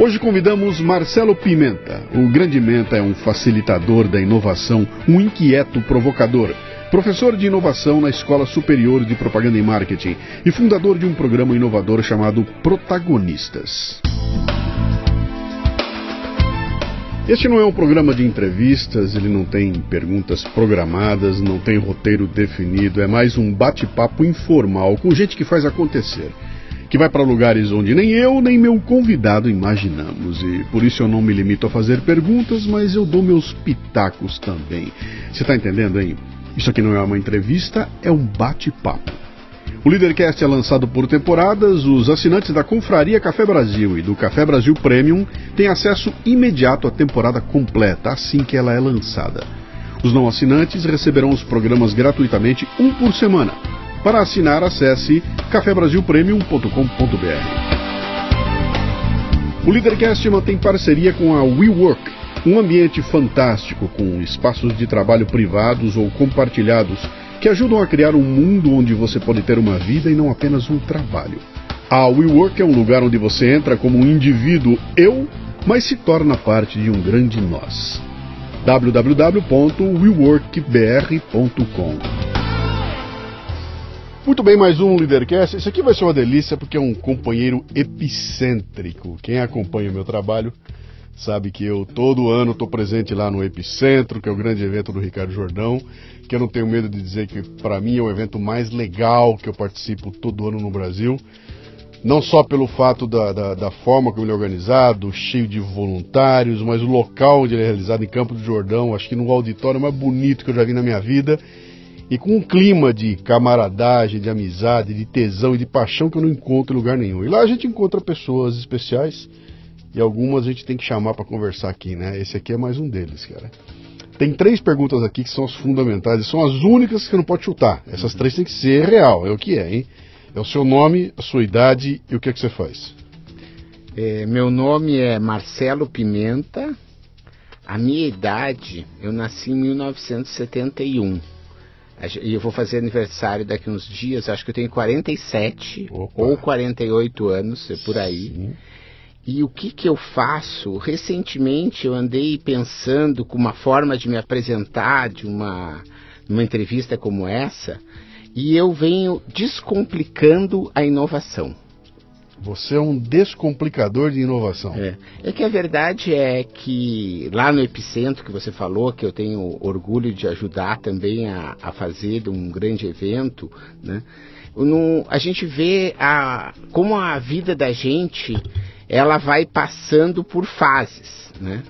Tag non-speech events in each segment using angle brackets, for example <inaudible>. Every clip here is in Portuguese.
Hoje convidamos Marcelo Pimenta. O Grande Menta é um facilitador da inovação, um inquieto provocador, professor de inovação na Escola Superior de Propaganda e Marketing e fundador de um programa inovador chamado Protagonistas. Este não é um programa de entrevistas, ele não tem perguntas programadas, não tem roteiro definido, é mais um bate-papo informal com gente que faz acontecer que vai para lugares onde nem eu nem meu convidado imaginamos. E por isso eu não me limito a fazer perguntas, mas eu dou meus pitacos também. Você está entendendo, hein? Isso aqui não é uma entrevista, é um bate-papo. O Leadercast é lançado por temporadas. Os assinantes da Confraria Café Brasil e do Café Brasil Premium têm acesso imediato à temporada completa assim que ela é lançada. Os não assinantes receberão os programas gratuitamente um por semana para assinar, acesse cafebrasilpremium.com.br. O Leadercast mantém parceria com a WeWork, um ambiente fantástico com espaços de trabalho privados ou compartilhados que ajudam a criar um mundo onde você pode ter uma vida e não apenas um trabalho. A WeWork é um lugar onde você entra como um indivíduo eu, mas se torna parte de um grande nós. www.weworkbr.com muito bem, mais um Leadercast. Esse aqui vai ser uma delícia porque é um companheiro epicêntrico. Quem acompanha o meu trabalho sabe que eu todo ano estou presente lá no Epicentro, que é o grande evento do Ricardo Jordão, que eu não tenho medo de dizer que para mim é o evento mais legal que eu participo todo ano no Brasil. Não só pelo fato da, da, da forma como ele é organizado, cheio de voluntários, mas o local onde ele é realizado em Campo do Jordão, acho que no auditório mais bonito que eu já vi na minha vida e com um clima de camaradagem, de amizade, de tesão e de paixão que eu não encontro em lugar nenhum. E lá a gente encontra pessoas especiais e algumas a gente tem que chamar para conversar aqui, né? Esse aqui é mais um deles, cara. Tem três perguntas aqui que são as fundamentais e são as únicas que não pode chutar. Essas três tem que ser real, é o que é, hein? É o seu nome, a sua idade e o que é que você faz. É, meu nome é Marcelo Pimenta. A minha idade, eu nasci em 1971. E eu vou fazer aniversário daqui uns dias, acho que eu tenho 47 Opa. ou 48 anos, é por aí. Sim. E o que, que eu faço? Recentemente eu andei pensando com uma forma de me apresentar de uma, uma entrevista como essa, e eu venho descomplicando a inovação. Você é um descomplicador de inovação. É. é que a verdade é que lá no Epicentro que você falou, que eu tenho orgulho de ajudar também a, a fazer um grande evento, né? No, a gente vê a, como a vida da gente ela vai passando por fases, né?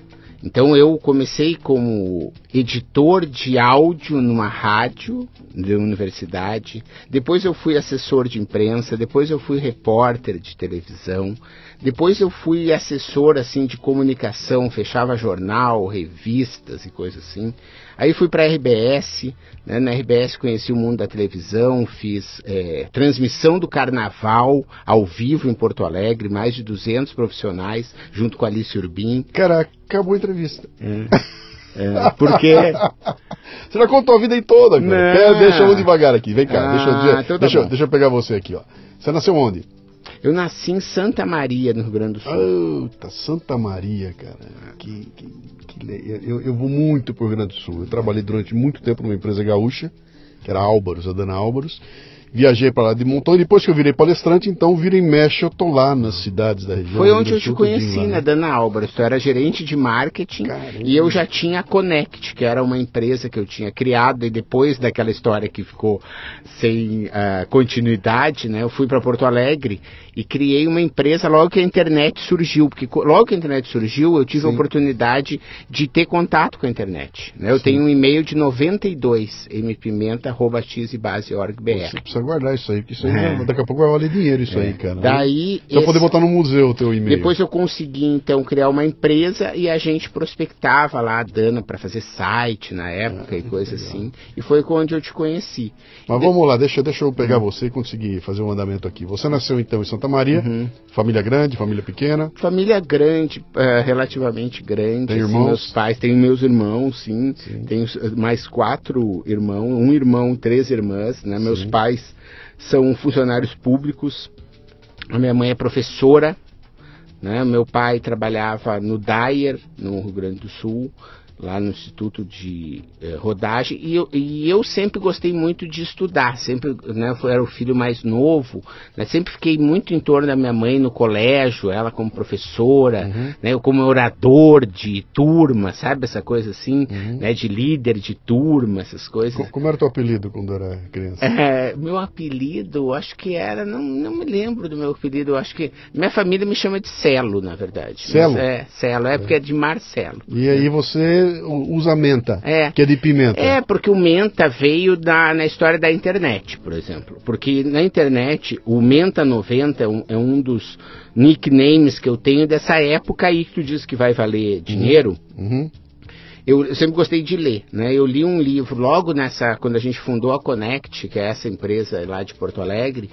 Então eu comecei como editor de áudio numa rádio da universidade, depois eu fui assessor de imprensa, depois eu fui repórter de televisão, depois eu fui assessor assim de comunicação, fechava jornal, revistas e coisas assim. Aí fui para a RBS, né? na RBS conheci o mundo da televisão, fiz é, transmissão do carnaval ao vivo em Porto Alegre, mais de 200 profissionais, junto com a Alice Urbim. Caraca, acabou a entrevista. É. É, porque. <laughs> Você já contou a vida aí toda, cara. deixa eu devagar aqui, vem cá. Ah, deixa, eu, então tá deixa, deixa eu pegar você aqui, ó. Você nasceu onde? Eu nasci em Santa Maria, no Rio Grande do Sul. Puta, Santa Maria, cara. Que, que, que eu, eu, vou muito pro Rio Grande do Sul. Eu trabalhei durante muito tempo numa empresa gaúcha, que era Álvaros, a Dana Álvaros viajei para lá de montão e depois que eu virei palestrante, então vira e mexe, eu tô lá nas cidades da região. Foi onde eu te conheci, lá, né, Dana Álvares. Tu era gerente de marketing Caramba. e eu já tinha a Connect, que era uma empresa que eu tinha criado e depois daquela história que ficou sem uh, continuidade, né, eu fui para Porto Alegre e criei uma empresa logo que a internet surgiu, porque logo que a internet surgiu, eu tive Sim. a oportunidade de ter contato com a internet. Né? Eu Sim. tenho um e-mail de 92, mpimenta.xbaseorg.br. Você precisa guardar isso aí, porque isso aí é. daqui a pouco vai valer dinheiro isso é. aí, cara. Daí. Você esse... poder botar no museu o teu e-mail. Depois eu consegui, então, criar uma empresa e a gente prospectava lá a Dana para fazer site na época e coisa assim. E foi onde eu te conheci. Mas de... vamos lá, deixa, deixa eu pegar você e conseguir fazer um andamento aqui. Você nasceu então em Santa Maria, uhum. família grande, família pequena? Família grande, uh, relativamente grande. Tem assim, irmãos? Meus pais, tenho meus irmãos, sim. sim. Tenho mais quatro irmãos, um irmão, três irmãs, né? Meus pais são funcionários públicos. A minha mãe é professora, né? Meu pai trabalhava no Dyer, no Rio Grande do Sul lá no Instituto de eh, Rodagem, e eu, e eu, sempre gostei muito de estudar, sempre, né, eu era o filho mais novo, né, sempre fiquei muito em torno da minha mãe no colégio, ela como professora, uhum. né, eu como orador de turma, sabe, essa coisa assim, uhum. né, de líder de turma, essas coisas. Como era o teu apelido quando era criança? É, meu apelido, acho que era, não, não me lembro do meu apelido, acho que, minha família me chama de Celo, na verdade. Celo? Mas, é, Celo, é, é porque é de Marcelo. E aí você usa menta, é. que é de pimenta. É, porque o menta veio da, na história da internet, por exemplo. Porque na internet, o Menta 90 é um, é um dos nicknames que eu tenho dessa época aí que tu diz que vai valer dinheiro. Uhum. uhum. Eu, eu, sempre gostei de ler, né? Eu li um livro logo nessa, quando a gente fundou a Connect, que é essa empresa lá de Porto Alegre,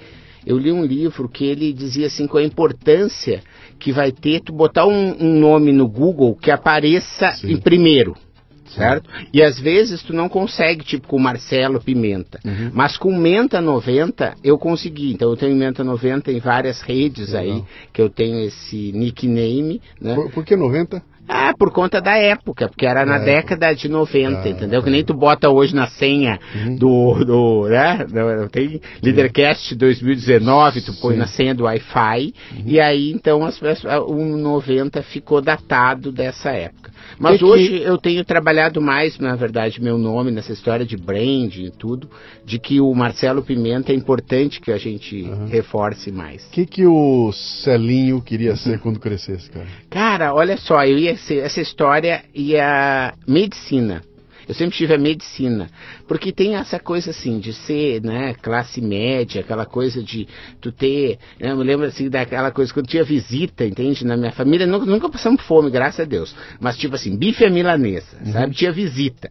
eu li um livro que ele dizia assim com a importância que vai ter tu botar um, um nome no Google que apareça Sim. em primeiro certo? E às vezes tu não consegue, tipo com Marcelo Pimenta. Uhum. Mas com Menta 90 eu consegui. Então eu tenho Menta 90 em várias redes Legal. aí, que eu tenho esse nickname, né? Por, por que 90? Ah, por conta da época, porque era na é. década de 90, ah, entendeu? Que nem tu bota hoje na senha uhum. do, do, né? Tem Leadercast 2019, tu põe Sim. na senha do Wi-Fi, uhum. e aí então as, o 90 ficou datado dessa época. Mas hoje que... eu tenho trabalhado mais, na verdade, meu nome nessa história de brand e tudo, de que o Marcelo Pimenta é importante que a gente uhum. reforce mais. O que, que o Celinho queria ser quando crescesse, cara? Cara, olha só, eu ia ser, essa história ia medicina. Eu sempre tive a medicina, porque tem essa coisa assim de ser, né, classe média, aquela coisa de tu ter, né, eu me lembro assim daquela coisa quando tinha visita, entende? Na minha família nunca, nunca passamos fome, graças a Deus. Mas tipo assim, bife à milanesa, uhum. sabe? Tinha visita.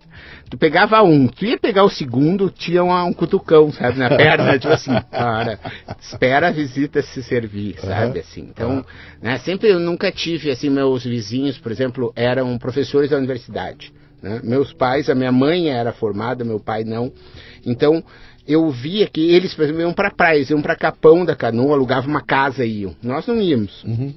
Tu pegava um, tu ia pegar o segundo, tinha um, um cutucão, sabe, na perna, tipo assim, <laughs> para, espera a visita se servir, sabe, assim. Então, uhum. né, sempre eu nunca tive, assim, meus vizinhos, por exemplo, eram professores da universidade. Né? Meus pais, a minha mãe era formada, meu pai não. Então, eu via que eles, por exemplo, iam para praia, iam para Capão da Canoa, alugavam uma casa e iam. Nós não íamos. Uhum.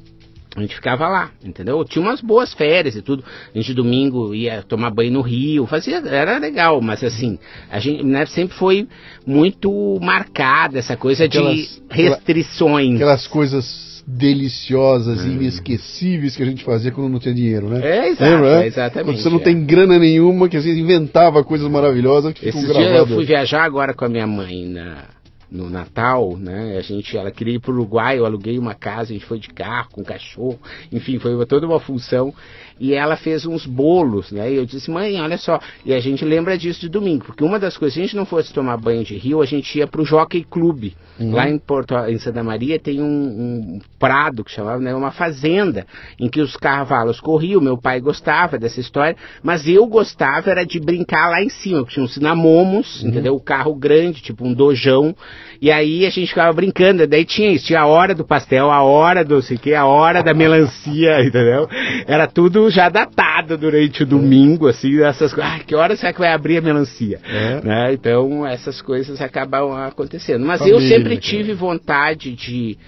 A gente ficava lá, entendeu? Tinha umas boas férias e tudo. A gente domingo ia tomar banho no rio, fazia, era legal, mas assim, a gente né, sempre foi muito marcada essa coisa aquelas, de restrições. Aquelas coisas deliciosas, hum. inesquecíveis que a gente fazia quando não tinha dinheiro, né? É, exato, é, exatamente. Quando você não é. tem grana nenhuma, que você inventava coisas maravilhosas que Esse dia eu fui viajar agora com a minha mãe na, no Natal, né? A gente, ela queria ir para o Uruguai, eu aluguei uma casa, a gente foi de carro com cachorro, enfim, foi toda uma função e ela fez uns bolos, né? E eu disse, mãe, olha só. E a gente lembra disso de domingo, porque uma das coisas, se a gente não fosse tomar banho de rio, a gente ia pro Jockey Club. Uhum. Lá em Porto, em Santa Maria tem um, um, prado que chamava, né? Uma fazenda, em que os cavalos corriam. Meu pai gostava dessa história, mas eu gostava era de brincar lá em cima, porque tinha uns cinamomos, uhum. entendeu? O carro grande, tipo um dojão. E aí a gente ficava brincando. Daí tinha isso, tinha a hora do pastel, a hora do sei que, a hora da melancia, <laughs> entendeu? Era tudo já datado durante o domingo, assim, essas coisas. Ah, que hora será que vai abrir a melancia? É. Né? Então, essas coisas acabam acontecendo. Mas Família, eu sempre tive vontade de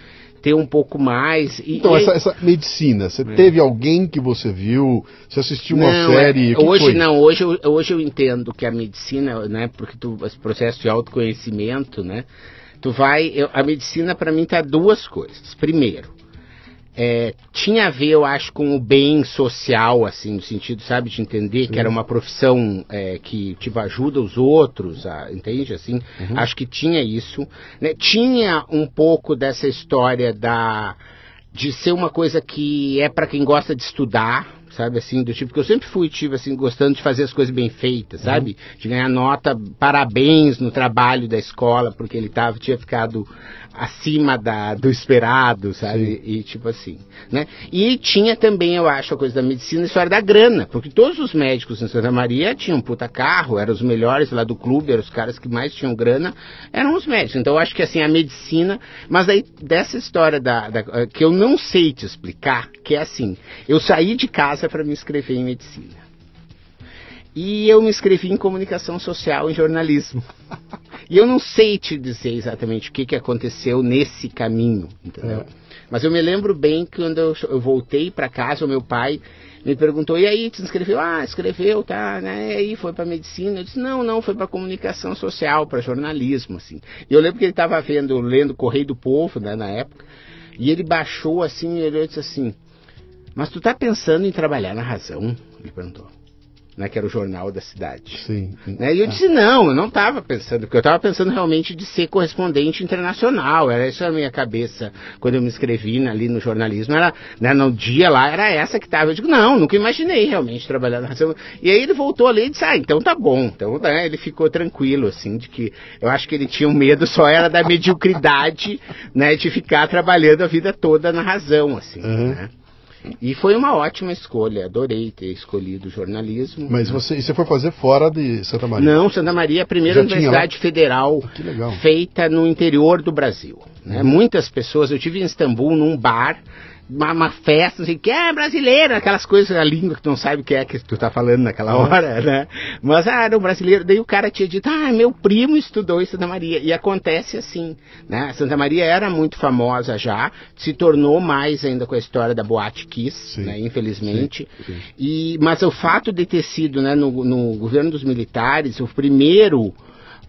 ter um pouco mais. E, então, e... Essa, essa, medicina, você é. teve alguém que você viu? Você assistiu uma não, série? É, hoje foi? não, hoje eu, hoje eu entendo que a medicina, né, porque tu, esse processo de autoconhecimento, né, tu vai, eu, a medicina para mim tá duas coisas. Primeiro, é, tinha a ver, eu acho, com o bem social, assim, no sentido, sabe, de entender Sim. que era uma profissão é, que tipo, ajuda os outros, a, entende? Assim, uhum. acho que tinha isso. Né? Tinha um pouco dessa história da de ser uma coisa que é para quem gosta de estudar, sabe assim, do tipo que eu sempre fui, tive assim, gostando de fazer as coisas bem feitas, uhum. sabe? De ganhar nota, parabéns no trabalho da escola, porque ele tava, tinha ficado acima da, do esperado, sabe? Sim. E tipo assim, né? E tinha também, eu acho, a coisa da medicina, a história da grana, porque todos os médicos em Santa Maria tinham um puta carro, eram os melhores lá do clube, eram os caras que mais tinham grana, eram os médicos. Então eu acho que assim, a medicina, mas aí dessa história da, da que eu não sei te explicar, que é assim, eu saí de casa para me inscrever em medicina. E eu me inscrevi em comunicação social e jornalismo. <laughs> e eu não sei te dizer exatamente o que, que aconteceu nesse caminho, entendeu? É. Mas eu me lembro bem que quando eu, eu voltei para casa, o meu pai me perguntou, e aí, te inscreveu? Ah, escreveu, tá, né? E aí foi para medicina. Eu disse, não, não, foi para comunicação social, para jornalismo, assim. E eu lembro que ele estava vendo, lendo Correio do Povo, né, na época, e ele baixou assim, e ele disse assim, mas tu tá pensando em trabalhar na razão? Ele perguntou né, que era o jornal da cidade. Sim. Né? E eu disse, não, eu não estava pensando, porque eu estava pensando realmente de ser correspondente internacional, era isso a minha cabeça quando eu me inscrevi ali no jornalismo, era, né, no dia lá, era essa que estava. Eu digo, não, nunca imaginei realmente trabalhar na razão. E aí ele voltou ali e disse, ah, então tá bom. Então né, ele ficou tranquilo, assim, de que eu acho que ele tinha um medo só era da mediocridade, <laughs> né, de ficar trabalhando a vida toda na razão, assim, uhum. né? E foi uma ótima escolha, adorei ter escolhido jornalismo. Mas você, você foi fazer fora de Santa Maria? Não, Santa Maria é a primeira Já universidade federal feita no interior do Brasil. Né? Uhum. Muitas pessoas, eu tive em Istambul num bar uma, uma, festa, assim, que é brasileira, aquelas coisas, a língua que tu não sabe o que é que tu tá falando naquela hora, né? Mas, ah, era um brasileiro. Daí o cara tinha dito, ah, meu primo estudou em Santa Maria. E acontece assim, né? Santa Maria era muito famosa já, se tornou mais ainda com a história da Boate Kiss, sim, né? Infelizmente. Sim, sim. E, mas o fato de ter sido, né, no, no governo dos militares, o primeiro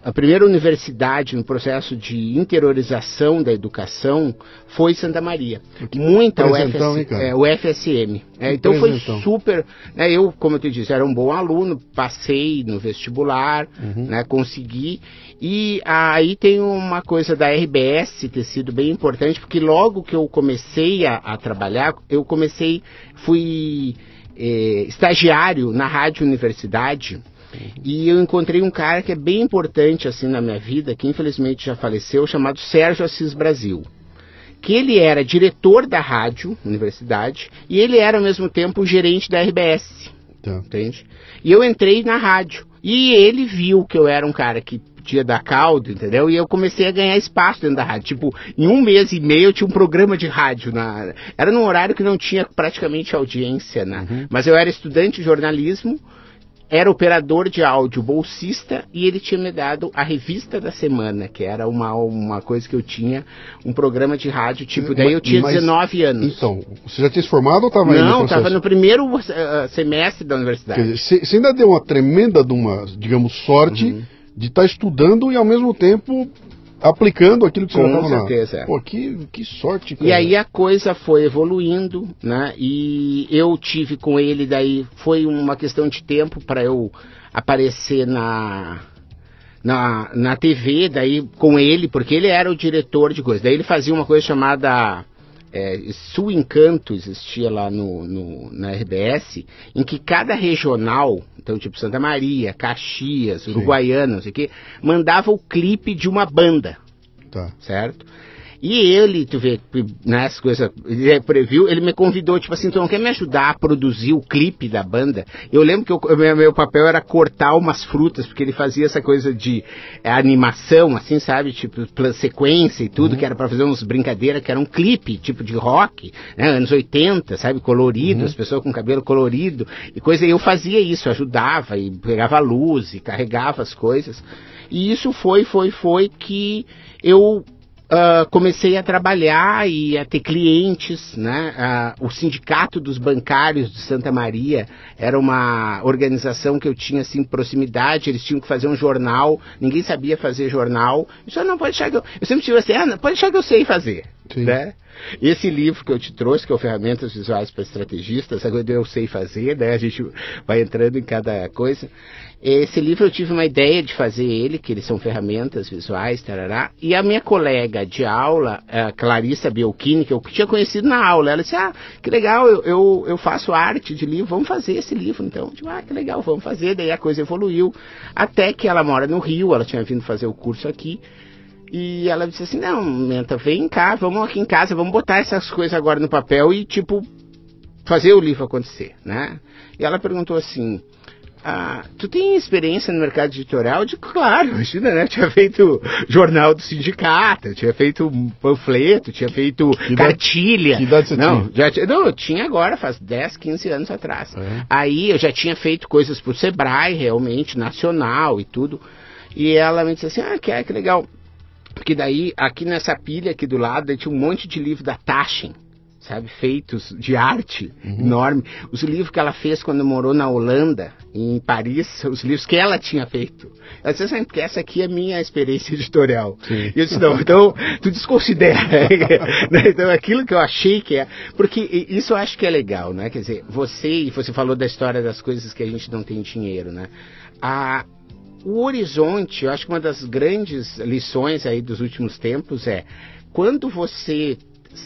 a primeira universidade no processo de interiorização da educação foi Santa Maria. Muita UFS, é, o FSM. É, então foi super. Né, eu, como eu te disse, era um bom aluno, passei no vestibular, uhum. né, consegui. E aí tem uma coisa da RBS ter sido bem importante, porque logo que eu comecei a, a trabalhar, eu comecei, fui eh, estagiário na Rádio Universidade e eu encontrei um cara que é bem importante assim na minha vida, que infelizmente já faleceu, chamado Sérgio Assis Brasil. Que ele era diretor da rádio, universidade, e ele era ao mesmo tempo o gerente da RBS. Tá. Entende? E eu entrei na rádio. E ele viu que eu era um cara que podia dar caldo, entendeu? E eu comecei a ganhar espaço dentro da rádio. Tipo, em um mês e meio eu tinha um programa de rádio. Na... Era num horário que não tinha praticamente audiência, né? Uhum. Mas eu era estudante de jornalismo, era operador de áudio bolsista e ele tinha me dado a revista da semana, que era uma, uma coisa que eu tinha, um programa de rádio, tipo, daí eu tinha mas, 19 anos. Então, você já tinha se formado ou estava Não, estava no primeiro uh, semestre da universidade. Quer dizer, você ainda deu uma tremenda, de uma, digamos, sorte uhum. de estar tá estudando e ao mesmo tempo aplicando aquilo que você Com certeza. É. Pô, que, que sorte, cara. E aí a coisa foi evoluindo, né? E eu tive com ele, daí foi uma questão de tempo para eu aparecer na, na, na TV, daí com ele, porque ele era o diretor de coisas. Daí ele fazia uma coisa chamada é, Sul Encanto existia lá no, no, na RBS, em que cada regional, então tipo Santa Maria, Caxias, Uruguaiana, não sei o quê, mandava o clipe de uma banda. Tá. Certo? E ele, tu vê, nas coisas, ele previu, ele me convidou, tipo assim, tu não quer me ajudar a produzir o clipe da banda? Eu lembro que o meu, meu, papel era cortar umas frutas, porque ele fazia essa coisa de é, animação, assim, sabe? Tipo, sequência e tudo, uhum. que era para fazer uns brincadeiras, que era um clipe, tipo de rock, né? Anos 80, sabe? Colorido, uhum. as pessoas com cabelo colorido e coisa. E eu fazia isso, ajudava e pegava luz e carregava as coisas. E isso foi, foi, foi que eu Uh, comecei a trabalhar e a ter clientes, né? Uh, o Sindicato dos Bancários de Santa Maria era uma organização que eu tinha assim proximidade, eles tinham que fazer um jornal, ninguém sabia fazer jornal. Eu disse, não, pode que eu... Sempre tive assim, ah, pode deixar que eu sei fazer. Sim. né? Esse livro que eu te trouxe, que é o Ferramentas Visuais para Estrategistas, agora eu sei fazer, né? A gente vai entrando em cada coisa. Esse livro eu tive uma ideia de fazer ele, que eles são ferramentas visuais, tarará. E a minha colega de aula, Clarissa Bielchini, que eu tinha conhecido na aula, ela disse, ah, que legal, eu, eu, eu faço arte de livro, vamos fazer esse livro. Então, eu digo, ah, que legal, vamos fazer. Daí a coisa evoluiu. Até que ela mora no Rio, ela tinha vindo fazer o curso aqui. E ela disse assim, não, Menta, vem cá, vamos aqui em casa, vamos botar essas coisas agora no papel e, tipo, fazer o livro acontecer, né? E ela perguntou assim, ah, tu tem experiência no mercado editorial? Eu digo, claro, imagina, né? tinha feito jornal do sindicato, tinha feito panfleto, tinha feito que cartilha. que idade você não, tinha? Já, não, eu tinha agora, faz 10, 15 anos atrás. É. Aí eu já tinha feito coisas pro Sebrae, realmente, nacional e tudo. E ela me disse assim, ah, que, é, que legal. Porque daí, aqui nessa pilha aqui do lado, tinha um monte de livro da Taschen sabe, feitos de arte uhum. enorme. Os livros que ela fez quando morou na Holanda, em Paris, os livros que ela tinha feito. Ela disse assim, porque essa aqui é minha experiência editorial. Sim. E eu disse, não, então tu desconsidera. <laughs> né? Então aquilo que eu achei que é. Porque isso eu acho que é legal, né? Quer dizer, você, e você falou da história das coisas que a gente não tem dinheiro, né? A, o horizonte, eu acho que uma das grandes lições aí dos últimos tempos é quando você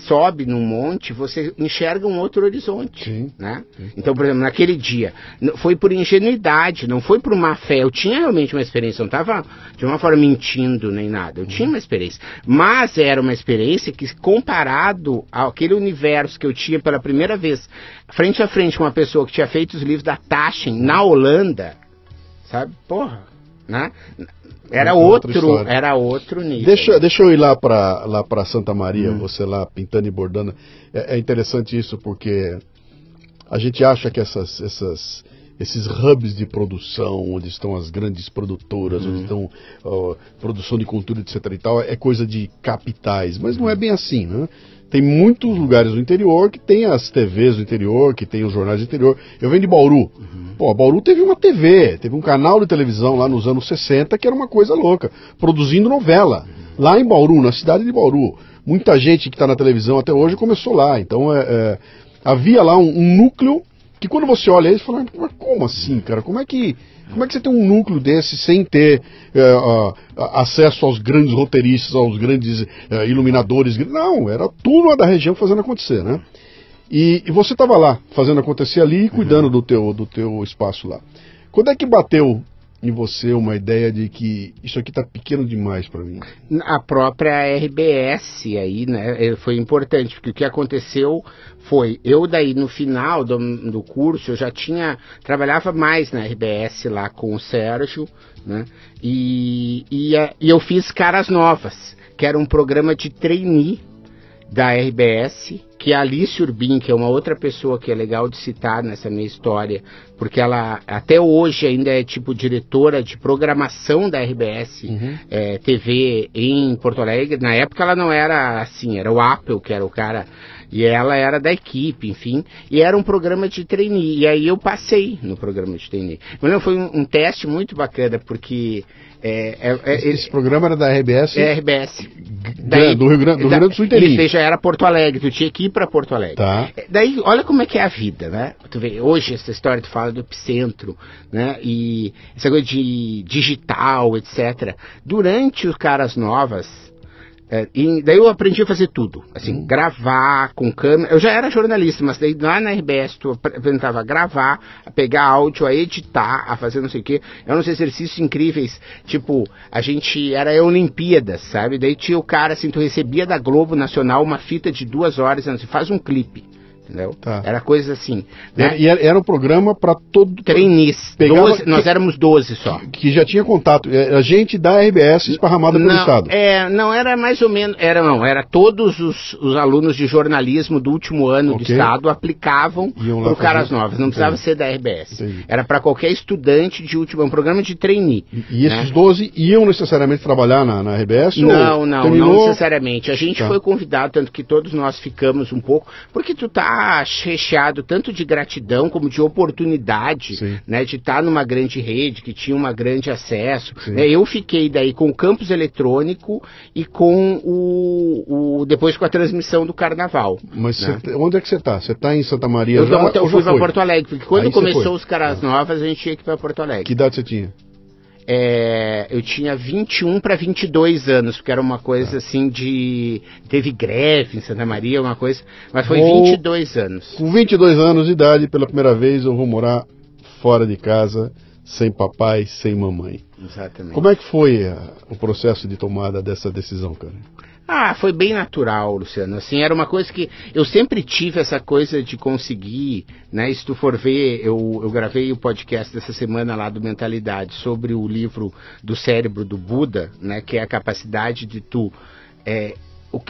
sobe num monte, você enxerga um outro horizonte, Sim. né? Sim. Então, por exemplo, naquele dia, foi por ingenuidade, não foi por má fé. Eu tinha realmente uma experiência, não estava de uma forma mentindo nem nada. Eu uhum. tinha uma experiência, mas era uma experiência que, comparado àquele universo que eu tinha pela primeira vez, frente a frente com uma pessoa que tinha feito os livros da Taschen na Holanda, sabe? Porra, né? Era outro, era outro nível. Deixa, deixa eu ir lá para lá para Santa Maria, hum. você lá pintando e bordando. É, é, interessante isso porque a gente acha que essas, essas esses hubs de produção, onde estão as grandes produtoras, hum. onde estão uh, produção de cultura, etc e tal, é coisa de capitais, mas não é bem assim, né? Tem muitos lugares do interior que tem as TVs do interior, que tem os jornais do interior. Eu venho de Bauru. Uhum. Pô, Bauru teve uma TV, teve um canal de televisão lá nos anos 60 que era uma coisa louca, produzindo novela. Uhum. Lá em Bauru, na cidade de Bauru. Muita gente que está na televisão até hoje começou lá. Então é, é, havia lá um, um, núcleo que quando você olha eles fala, mas como assim, cara? Como é que como é que você tem um núcleo desse sem ter é, uh, acesso aos grandes roteiristas, aos grandes uh, iluminadores? Não, era lá da região fazendo acontecer, né? E, e você estava lá, fazendo acontecer ali e cuidando uhum. do, teu, do teu espaço lá. Quando é que bateu em você uma ideia de que isso aqui está pequeno demais para mim? A própria RBS aí, né, é, foi importante, porque o que aconteceu foi, eu daí no final do, do curso, eu já tinha, trabalhava mais na RBS lá com o Sérgio, né, e, e, e eu fiz Caras Novas, que era um programa de trainee da RBS, que a Alice Urbim, que é uma outra pessoa que é legal de citar nessa minha história, porque ela até hoje ainda é tipo diretora de programação da RBS uhum. é, TV em Porto Alegre. Na época ela não era assim, era o Apple que era o cara e ela era da equipe, enfim, e era um programa de trainee. E aí eu passei no programa de trainee. Mas não, foi um, um teste muito bacana, porque é, é, é, esse, esse, programa era da RBS? É RBS. Daí, do, Rio Grande, do Rio Grande do Sul inteirinho. Isso já era Porto Alegre, tu tinha que ir para Porto Alegre. Tá. É, daí, olha como é que é a vida, né? Tu vê, hoje essa história tu fala do epicentro, né? E essa coisa de digital, etc. Durante os Caras Novas, é, e daí eu aprendi a fazer tudo, assim, uhum. gravar com câmera. Eu já era jornalista, mas daí lá na RBS tu apresentava a gravar, a pegar áudio, a editar, a fazer não sei o quê. Eram uns exercícios incríveis, tipo, a gente era a Olimpíadas, sabe? Daí tinha o cara, assim, tu recebia da Globo Nacional uma fita de duas horas, assim, faz um clipe entendeu? Tá. Era coisa assim. Né? E era, era um programa para todo. Trainees. Pegava, nós éramos 12 só. Que, que, já tinha contato. É, a gente da RBS esparramada pelo Estado. É, não, era mais ou menos. Era não, era todos os, os alunos de jornalismo do último ano okay. do Estado aplicavam para o Caras Novas. Não precisava Entendi. ser da RBS. Entendi. Era para qualquer estudante de último. um programa de trainee. E, e esses né? 12 iam necessariamente trabalhar na, na RBS? Não, não, terminou... não necessariamente. A gente tá. foi convidado, tanto que todos nós ficamos um pouco, porque tu tá tá recheado tanto de gratidão como de oportunidade, Sim. né, de estar numa grande rede que tinha um grande acesso. Né, eu fiquei daí com o campus eletrônico e com o, o depois com a transmissão do carnaval. Mas né? cê- onde é que você tá? Você tá em Santa Maria Eu, já? eu fui para? Porto Alegre, porque quando Aí começou os Caras Novas, a gente tinha que ir para Porto Alegre. Que idade você tinha? É, eu tinha 21 para 22 anos, porque era uma coisa Tá. assim de. Teve greve em Santa Maria, uma coisa. Mas foi Vou- 22 anos. Com 22 anos de idade, pela primeira vez, eu vou morar fora de casa, sem papai, sem mamãe. Exatamente. Como é que foi ah, o processo de tomada dessa decisão, cara? Ah, foi bem natural, Luciano. Assim, era uma coisa que eu sempre tive essa coisa de conseguir, né? Se tu for ver, eu, eu gravei o podcast dessa semana lá do Mentalidade sobre o livro do cérebro do Buda, né? Que é a capacidade de tu é,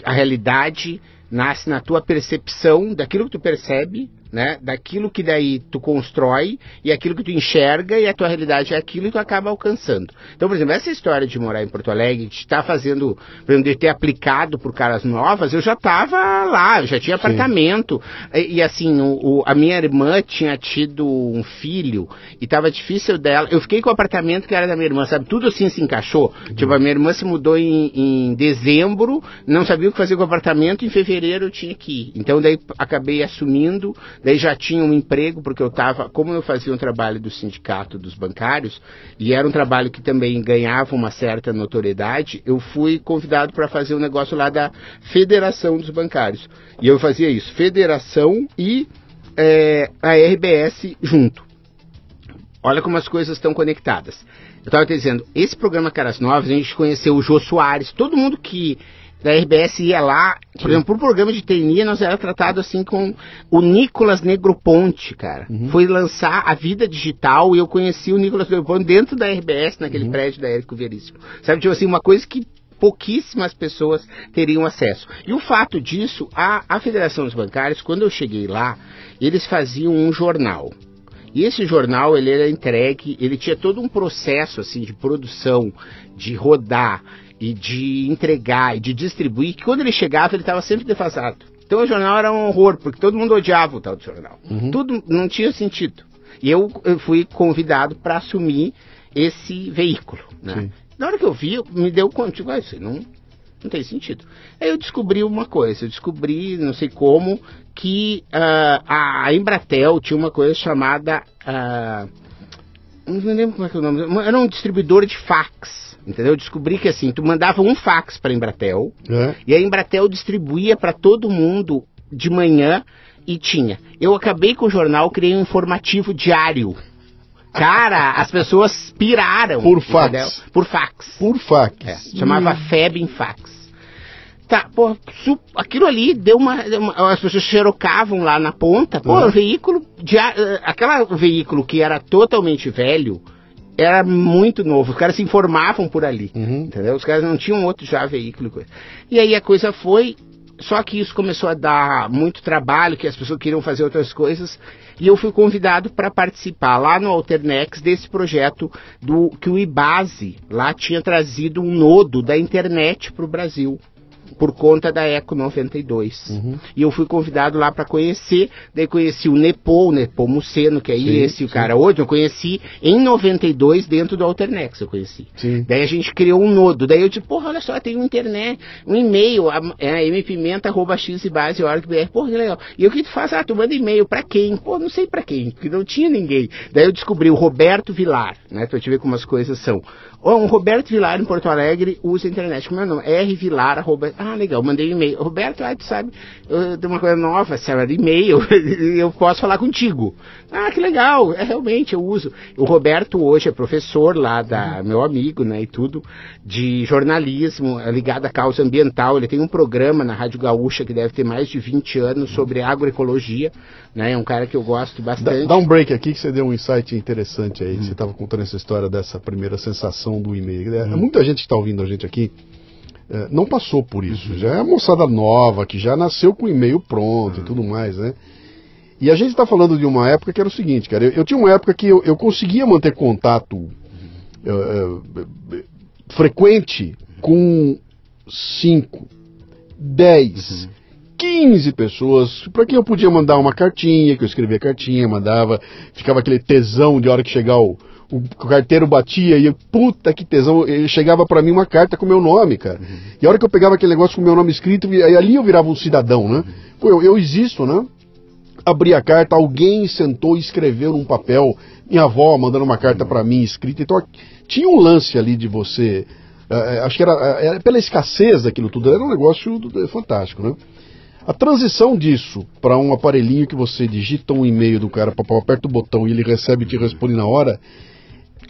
a realidade nasce na tua percepção daquilo que tu percebe, né? Daquilo que daí tu constrói e aquilo que tu enxerga e a tua realidade é aquilo e tu acaba alcançando. Então, por exemplo, essa história de morar em Porto Alegre, de estar fazendo, por exemplo, de ter aplicado por caras novas, eu já estava lá, eu já tinha apartamento. E, e, assim, o, o- a minha irmã tinha tido um filho e estava difícil dela. Eu fiquei com o apartamento que era da minha irmã, sabe? Tudo assim se encaixou. Tipo, a minha irmã se mudou em, em dezembro, não sabia o que fazer com o apartamento, em fevereiro eu tinha que ir. Então daí acabei assumindo, daí já tinha um emprego, porque eu estava, como eu fazia um trabalho do sindicato dos bancários, e era um trabalho que também ganhava uma certa notoriedade, eu fui convidado para fazer um negócio lá da Federação dos Bancários. E eu fazia isso, Federação e eh, a RBS junto. Olha como as coisas estão conectadas. Eu estava dizendo, esse programa Caras Novas, a gente conheceu o Jô Soares, todo mundo que da RBS ia lá, por exemplo, pro programa de treinia, nós era tratado assim com o Nicolas Negroponte, cara. Foi lançar a vida digital e eu conheci o Nicolas Negroponte dentro da RBS, naquele prédio da Érico Veríssimo. Sabe, tipo assim, uma coisa que pouquíssimas pessoas teriam acesso. E o fato disso, a, a Federação dos Bancários, quando eu cheguei lá, eles faziam um jornal. E esse jornal, ele era entregue, ele tinha todo um processo, assim, de produção, de rodar, e de entregar, e de distribuir, que quando ele chegava, ele estava sempre defasado. Então o jornal era um horror, porque todo mundo odiava o tal do jornal. Tudo não tinha sentido. E eu, eu fui convidado para assumir esse veículo, né? Na hora que eu vi, me deu conta, tipo, ah, isso não, não tem sentido. Aí eu descobri uma coisa, eu descobri, não sei como, que ah, a Embratel tinha uma coisa chamada. ah, não lembro como é que é o nome. Era um distribuidor de fax. Entendeu? Eu descobri que assim, tu mandava um fax para a Embratel É? e a Embratel distribuía para todo mundo de manhã e tinha. Eu acabei com o jornal, criei um informativo diário. Cara, <laughs> as pessoas piraram. Por fax. entendeu? Por fax. Por fax. É, chamava FEB em fax. Tá, pô, aquilo ali deu uma, uma- As pessoas xerocavam lá na ponta. Pô, Uhum. o veículo. Já, eh, aquela veículo que era totalmente velho era muito novo. Os caras se informavam por ali. Uhum. Entendeu? Os caras não tinham outro já veículo e coisa. E aí a coisa foi. Só que isso começou a dar muito trabalho, que as pessoas queriam fazer outras coisas. E eu fui convidado para participar lá no Alternex desse projeto do que o Ibase lá tinha trazido um nodo da internet para o Brasil. Por conta da Eco 92. Uhum. E eu fui convidado lá para conhecer. Daí conheci o Nepo, o Nepo Muceno, que é Sim, esse o cara hoje. Eu conheci em 92 dentro do Alternex. Eu conheci. Sim. Daí a gente criou um nodo. Daí eu disse, porra, olha só, tem um internet, um e-mail, é mpimenta.xbase.org.br. Porra, que legal. E o que tu faz? Ah, tu manda e-mail pra quem? Pô, não sei pra quem, porque não tinha ninguém. Daí eu descobri o Roberto Vilar, né? Pra te ver como as coisas são. Um Roberto Vilar em Porto Alegre usa a internet. Como é o nome? R Vilar, arroba... Ah, legal, mandei um e-mail. Roberto, ah, tu sabe, eu, tem uma coisa nova, sabe, e-mail, <laughs> eu posso falar contigo. Ah, que legal, é realmente, eu uso. O Roberto hoje é professor lá da, meu amigo, né, e tudo, de jornalismo, é ligado à causa ambiental. Ele tem um programa na Rádio Gaúcha que deve ter mais de 20 anos sobre agroecologia, né, é um cara que eu gosto Dá, bastante. dá um break aqui que você deu um insight interessante aí. Você estava contando essa história dessa primeira sensação do e-mail. É, Muita gente que está ouvindo a gente aqui é, não passou por isso. Já é a moçada nova, que já nasceu com o e-mail pronto e tudo mais, né? E a gente está falando de uma época que era o seguinte, cara. Eu, eu tinha uma época que eu, eu conseguia manter contato é, frequente com 5, 10, 15 pessoas para quem eu podia mandar uma cartinha, que eu escrevia cartinha, mandava, ficava aquele tesão de hora que chegar o, o carteiro batia e eu, puta que tesão, ele chegava para mim uma carta com meu nome, cara. Uhum. E a hora que eu pegava aquele negócio com meu nome escrito, aí ali eu virava um cidadão, né? Pô, eu, eu existo, né? Abri a carta, alguém sentou e escreveu num papel, minha avó mandando uma carta para mim escrita. Então tinha um lance ali de você. Uh, acho que era, era, pela escassez daquilo tudo, era um negócio fantástico, né? A transição disso para um aparelhinho que você digita um e-mail do cara, aperta o botão e ele recebe e te responde na hora,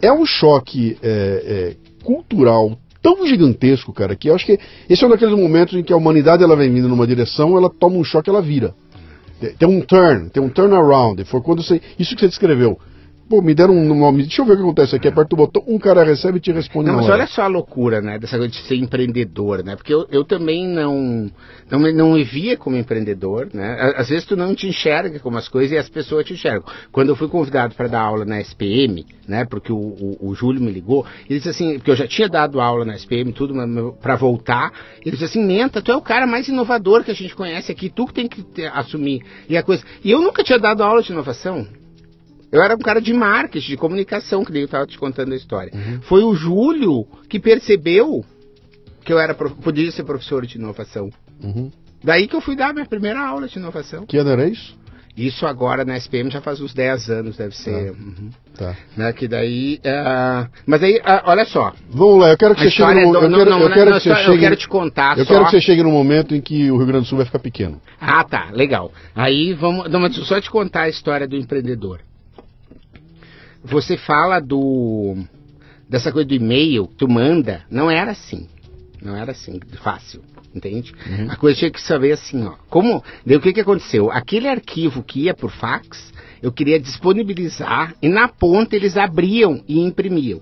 é um choque é, é, cultural tão gigantesco, cara, que eu acho que esse é um daqueles momentos em que a humanidade ela vem vindo numa direção, ela toma um choque, ela vira. Tem um turn, tem um turnaround. Foi quando você. Isso que você descreveu. Pô, me deram um nome, deixa eu ver o que acontece aqui, aperta o botão, um cara recebe e te responde não, mas olha só a loucura, né, dessa coisa de ser empreendedor, né, porque eu, eu também não, não, não me via como empreendedor, né, às vezes tu não te enxerga como as coisas e as pessoas te enxergam. Quando eu fui convidado para dar aula na SPM, né, porque o, o, o, Júlio me ligou, ele disse assim, porque eu já tinha dado aula na SPM, tudo para voltar, ele disse assim, Menta, tu é o cara mais inovador que a gente conhece aqui, tu que tem que ter, assumir, e a coisa, e eu nunca tinha dado aula de inovação, eu era um cara de marketing, de comunicação, que nem eu estava te contando a história. Uhum. Foi o Júlio que percebeu que eu era podia ser professor de inovação. Uhum. Daí que eu fui dar minha primeira aula de inovação. Que ano era isso? Isso agora na SPM já faz uns 10 anos, deve ser. Tá. Uhum. tá. Né, que daí. Uh... Mas aí, uh, olha só. Vamos lá, eu quero que você chegue no, eu quero, eu quero que você chegue, eu quero te contar. Eu só... quero que você chegue no momento em que o Rio Grande do Sul vai ficar pequeno. Ah, tá, legal. Aí vamos. Não, mas só te contar a história do empreendedor você fala do dessa coisa do e-mail, tu manda, não era assim. Não era assim, fácil, entende? Uhum. A coisa tinha que saber assim, ó. Como, daí o que que aconteceu? Aquele arquivo que ia por fax, eu queria disponibilizar e na ponta eles abriam e imprimiam.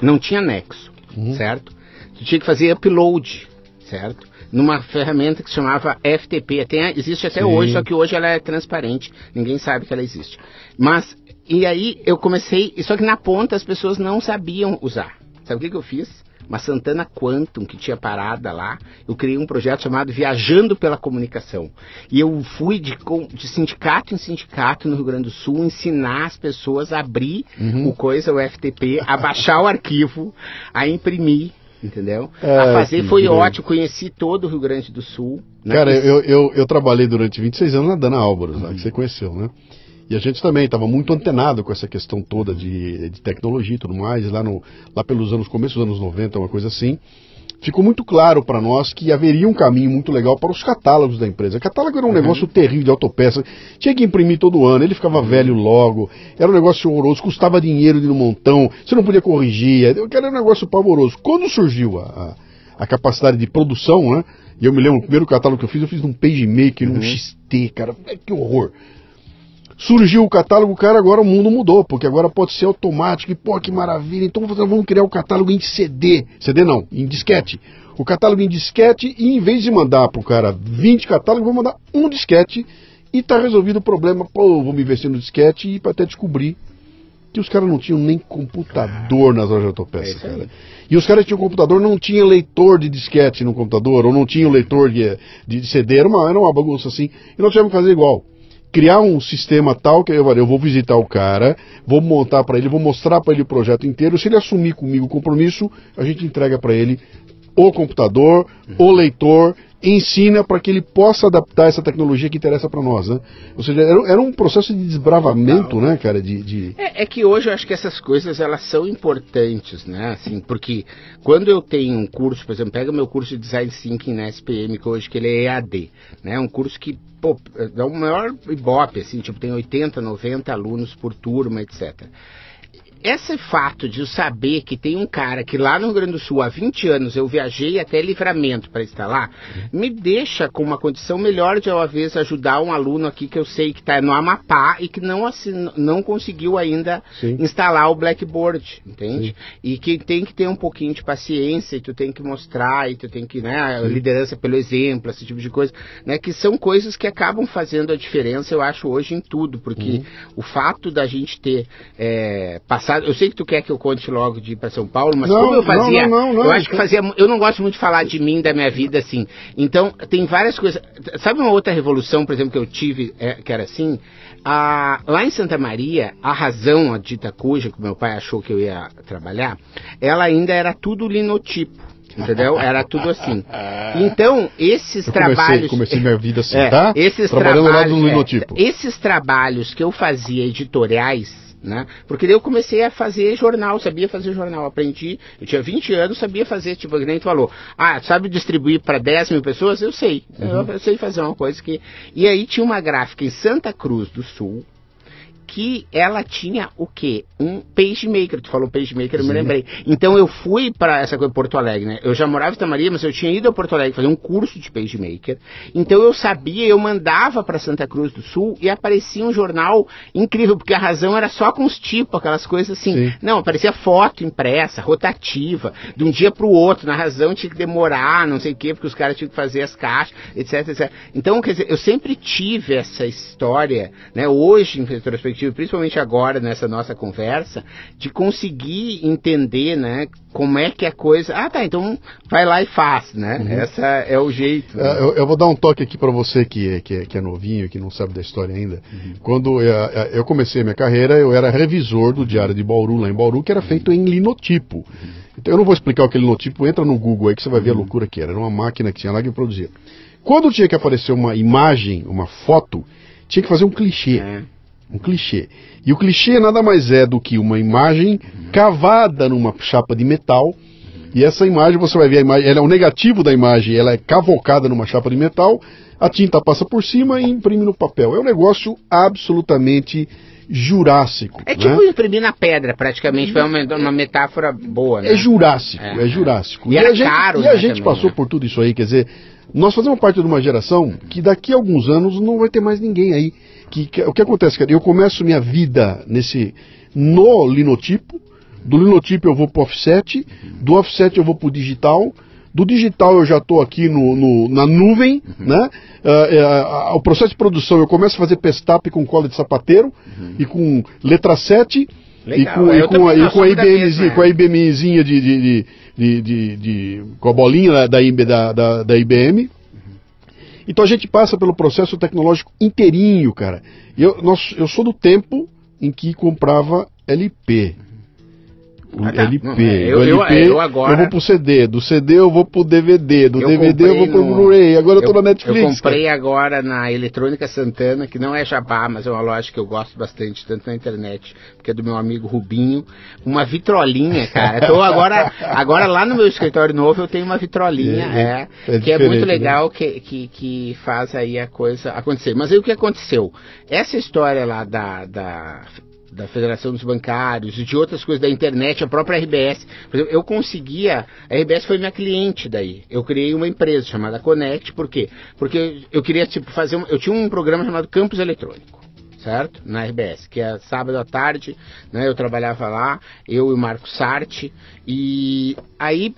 Não tinha nexo, uhum. certo? Tu tinha que fazer upload, certo? Numa ferramenta que se chamava FTP. Tem, existe até Sim. hoje, só que hoje ela é transparente, ninguém sabe que ela existe. Mas, e aí eu comecei, só que na ponta as pessoas não sabiam usar. Sabe o que, que eu fiz? Uma Santana Quantum que tinha parada lá, eu criei um projeto chamado Viajando pela Comunicação. E eu fui de, de sindicato em sindicato no Rio Grande do Sul ensinar as pessoas a abrir uhum. o coisa, o FTP, a baixar o arquivo, a imprimir entendeu? É, a fazer foi ótimo, conheci todo o Rio Grande do Sul. Né? Cara, eu, eu, eu, trabalhei durante 26 anos na Dana Álvares, uhum. que você conheceu, né? E a gente também estava muito antenado com essa questão toda de, de tecnologia e tudo mais, lá, no, lá pelos anos, começo dos anos 90, uma coisa assim ficou muito claro para nós que haveria um caminho muito legal para os catálogos da empresa. O catálogo era um uhum. negócio terrível de autopeça, tinha que imprimir todo ano, ele ficava uhum. velho logo, era um negócio horroroso, custava dinheiro de um montão, você não podia corrigir, era um negócio pavoroso. Quando surgiu a, a, a capacidade de produção, né? E eu me lembro, o primeiro catálogo que eu fiz, eu fiz num PageMaker, uhum. num XT, cara, que horror. Surgiu o catálogo, cara, agora o mundo mudou, porque agora pode ser automático, e pô, que maravilha, então vamos criar o catálogo em CD, CD não, em disquete. O catálogo em disquete, e em vez de mandar pro cara 20 catálogos, vou mandar um disquete, e tá resolvido o problema, pô, vou me investir no disquete, e até descobrir que os caras não tinham nem computador nas lojas de autopeças, é cara. E os caras tinham computador, não tinha leitor de disquete no computador, ou não tinha leitor de, de CD, era uma, era uma bagunça assim, e nós tivemos que fazer igual criar um sistema tal que eu, eu vou visitar o cara, vou montar para ele, vou mostrar para ele o projeto inteiro. Se ele assumir comigo o compromisso, a gente entrega para ele o computador, o leitor ensina para que ele possa adaptar essa tecnologia que interessa para nós, né? Ou seja, era, era, um processo de desbravamento, né, cara, de... de... É, é, que hoje eu acho que essas coisas, elas são importantes, né, assim, porque quando eu tenho um curso, por exemplo, pega meu curso de Design Thinking na SPM, que hoje que ele é EAD, né, um curso que, pô, é o maior ibope, assim, tipo, tem 80, 90 alunos por turma, etc., esse fato de eu saber que tem um cara que lá no Rio Grande do Sul há 20 anos eu viajei até livramento para uhum. me deixa com uma condição melhor de, às vezes, ajudar um aluno aqui que eu sei que está no Amapá e que não, assim, não conseguiu ainda Sim. instalar o Blackboard, entende? Sim. E que tem que ter um pouquinho de paciência e tu tem que mostrar e tu tem que, né, liderança pelo exemplo, esse tipo de coisa, né, que são coisas que acabam fazendo a diferença, eu acho, hoje em tudo, porque uhum. o fato da gente ter é, passado Eu sei que tu quer que eu conte logo de ir para São Paulo, mas Não, como eu fazia, não, não, não. eu acho que fazia, eu não gosto muito de falar de mim, da minha vida assim. Então, tem várias coisas. Sabe uma outra revolução, por exemplo, que eu tive, é, que era assim? A, lá em Santa Maria, a razão, a dita cuja, que meu pai achou que eu ia trabalhar, ela ainda era tudo linotipo. Entendeu? <laughs> Era tudo assim. Então, esses Eu comecei, trabalhos. comecei minha vida assim, <laughs> É, tá? esses Trabalhando lá trabalhos, no é, linotipo. esses trabalhos que eu fazia editoriais, né? Porque daí eu comecei a fazer jornal, sabia fazer jornal, aprendi, eu tinha 20 anos, sabia fazer, tipo, que nem tu falou, ah, sabe distribuir para 10 mil pessoas? Eu sei, Uhum. eu sei fazer uma coisa que... E aí tinha uma gráfica em Santa Cruz do Sul, que ela tinha o quê? Um pagemaker. Tu falou pagemaker, eu me lembrei. Então eu fui para essa coisa Porto Alegre, né? Eu já morava em Santa Maria, mas eu tinha ido a Porto Alegre fazer um curso de pagemaker. Então eu sabia, eu mandava para Santa Cruz do Sul e aparecia um jornal incrível, porque a razão era só com os tipos, aquelas coisas assim. Sim. Não, aparecia foto impressa, rotativa, de um dia para o outro. Na razão tinha que demorar, não sei o quê, porque os caras tinham que fazer as caixas, etc, etc. Então, quer dizer, eu sempre tive essa história, né? Hoje, em retrospectiva, principalmente agora nessa nossa conversa, de conseguir entender, né? Como é que a coisa. Ah, tá, então vai lá e faz, né? Uhum. Essa é o jeito. né? É, eu, eu vou dar um toque aqui para você que é, que, é, que é novinho, que não sabe da história ainda. Quando eu, eu comecei a minha carreira, eu era revisor do Diário de Bauru, lá em Bauru, que era feito em linotipo. Então eu não vou explicar o que é linotipo, entra no Google aí que você vai ver a loucura que era. Era uma máquina que tinha lá que produzia. Quando tinha que aparecer uma imagem, uma foto, tinha que fazer um clichê. É. Um clichê. E o clichê nada mais é do que uma imagem cavada numa chapa de metal. E essa imagem, você vai ver a imagem, ela é o negativo da imagem, ela é cavocada numa chapa de metal, a tinta passa por cima e imprime no papel. É um negócio absolutamente jurássico. É né? tipo imprimir na pedra, praticamente. Foi uma, uma metáfora boa, né? É jurássico, É, é, jurássico. E era a gente, caro, e a né, gente também, passou né? por tudo isso aí, quer dizer, nós fazemos parte de uma geração que daqui a alguns anos não vai ter mais ninguém aí. Que, que- o que acontece, cara? Eu começo minha vida nesse no linotipo, do linotipo eu vou pro offset, do offset eu vou pro digital, do digital eu já estou aqui no, no- na nuvem, Uhum. né? Ah, é, ah, o processo de produção eu começo a fazer pestap com cola de sapateiro e com letra 7 e Uhum. Legal, com, eu e com, também a- e com a IBMzinha, com a é. IBMzinha de, de, de, de, com a bolinha da, da, da, da IBM. Então a gente passa pelo processo tecnológico inteirinho, cara. Eu, nós, eu sou do tempo em que comprava LP. O Ah, tá. LP. Não, é, eu- do eu- LP eu agora- eu vou pro CD, do CD eu vou pro DVD, do Eu DVD eu vou pro no- Blu-ray, agora eu tô na Netflix. Eu comprei agora na Eletrônica Santana, que não é jabá, mas é uma loja que eu gosto bastante, tanto na internet, porque é do meu amigo Rubinho, uma vitrolinha, cara. Então agora, agora lá no meu escritório novo eu tenho uma vitrolinha, É, é, é que é muito né? legal, que, que, que faz aí a coisa acontecer. Mas aí o que aconteceu? Essa história lá da, da da Federação dos Bancários e de outras coisas da internet, a própria RBS. Por exemplo, eu conseguia. A RBS foi minha cliente daí. Eu criei uma empresa chamada Connect, por quê? Porque eu queria tipo, fazer. Um, eu tinha um programa chamado Campus Eletrônico. Certo? Na RBS, que é sábado à tarde, né? Eu trabalhava lá, eu e o Marco Sarti, e aí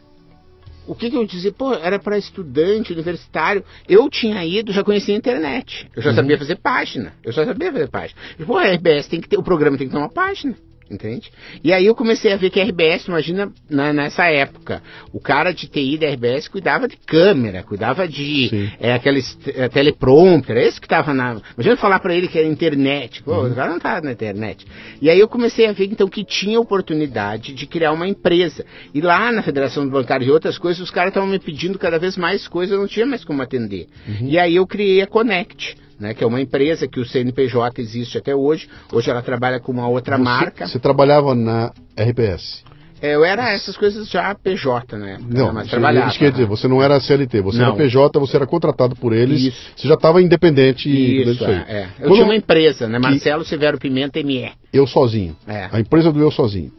o que, que eu dizia? Pô, era para estudante, universitário. Eu tinha ido, já conhecia a internet. Eu já sabia fazer página. Eu já sabia fazer página. E, pô, a RBS tem que ter, o programa tem que ter uma página. Entende? E aí eu comecei a ver que a RBS, imagina na- nessa época, o cara de TI da RBS cuidava de câmera, cuidava de Sim. é, aqueles é, teleprompter, é esse que estava na. Imagina falar para ele que era internet. Pô, o cara não estava na internet. E aí eu comecei a ver então que tinha oportunidade de criar uma empresa. E lá na Federação do Bancário e outras coisas, os caras estavam me pedindo cada vez mais coisas, eu não tinha mais como atender. E aí eu criei a Connect. Né, que é uma empresa que o CNPJ existe até hoje. Hoje ela trabalha com uma outra Você- marca. Você trabalhava na RPS. É, Eu era essas coisas já PJ, né? Não, mas isso, trabalhava. isso quer dizer, você não era CLT, você Não. era PJ, você era contratado por eles, Isso. você já estava independente Isso, disso aí. é, é. Eu Quando tinha uma empresa, né? Marcelo Severo Pimenta ME. Eu sozinho. É. A empresa do eu sozinho.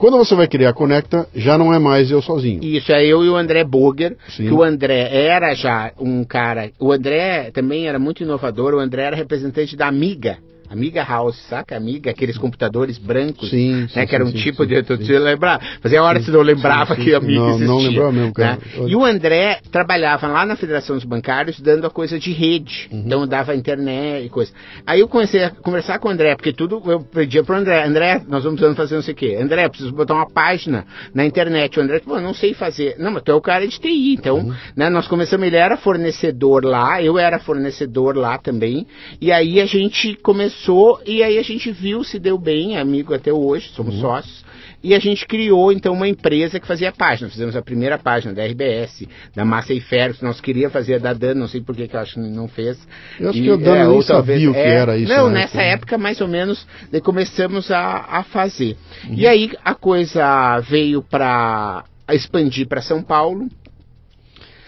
Quando você vai criar a Conecta, já não é mais eu sozinho. Isso, é eu e o André Boger, Sim. que o André era já um cara. O André também era muito inovador, o André era representante da Amiga. Amiga House, saca? Amiga, aqueles computadores brancos, Sim, né? sim, que era um sim, tipo de. Tu te lembrar? Fazia hora que não lembrava que. Amiga Não, existia. não lembrava mesmo, cara. né? E o André trabalhava lá na Federação dos Bancários dando a coisa de rede. Uhum. Então dava internet e coisa. Aí eu comecei a conversar com o André, porque tudo eu pedia pro André, André, nós vamos fazer não sei o quê. André, preciso botar uma página na internet. O André, pô, não sei fazer. Não, mas tu é o cara de TI, então, Uhum. né, nós começamos, ele era fornecedor lá, eu era fornecedor lá também. E aí a gente começou e aí a gente viu se deu bem, amigo até hoje, somos Uhum. sócios. E a gente criou então uma empresa que fazia página. Fizemos a primeira página da RBS, da Massa e Ferro, que nós queríamos fazer a da Dan, não sei por que eu acho que não fez. Eu acho E, que o Dan é, nem sabia o que é, era isso. Não, né? nessa época mais ou menos começamos a, a fazer. Uhum. E aí a coisa veio para expandir para São Paulo.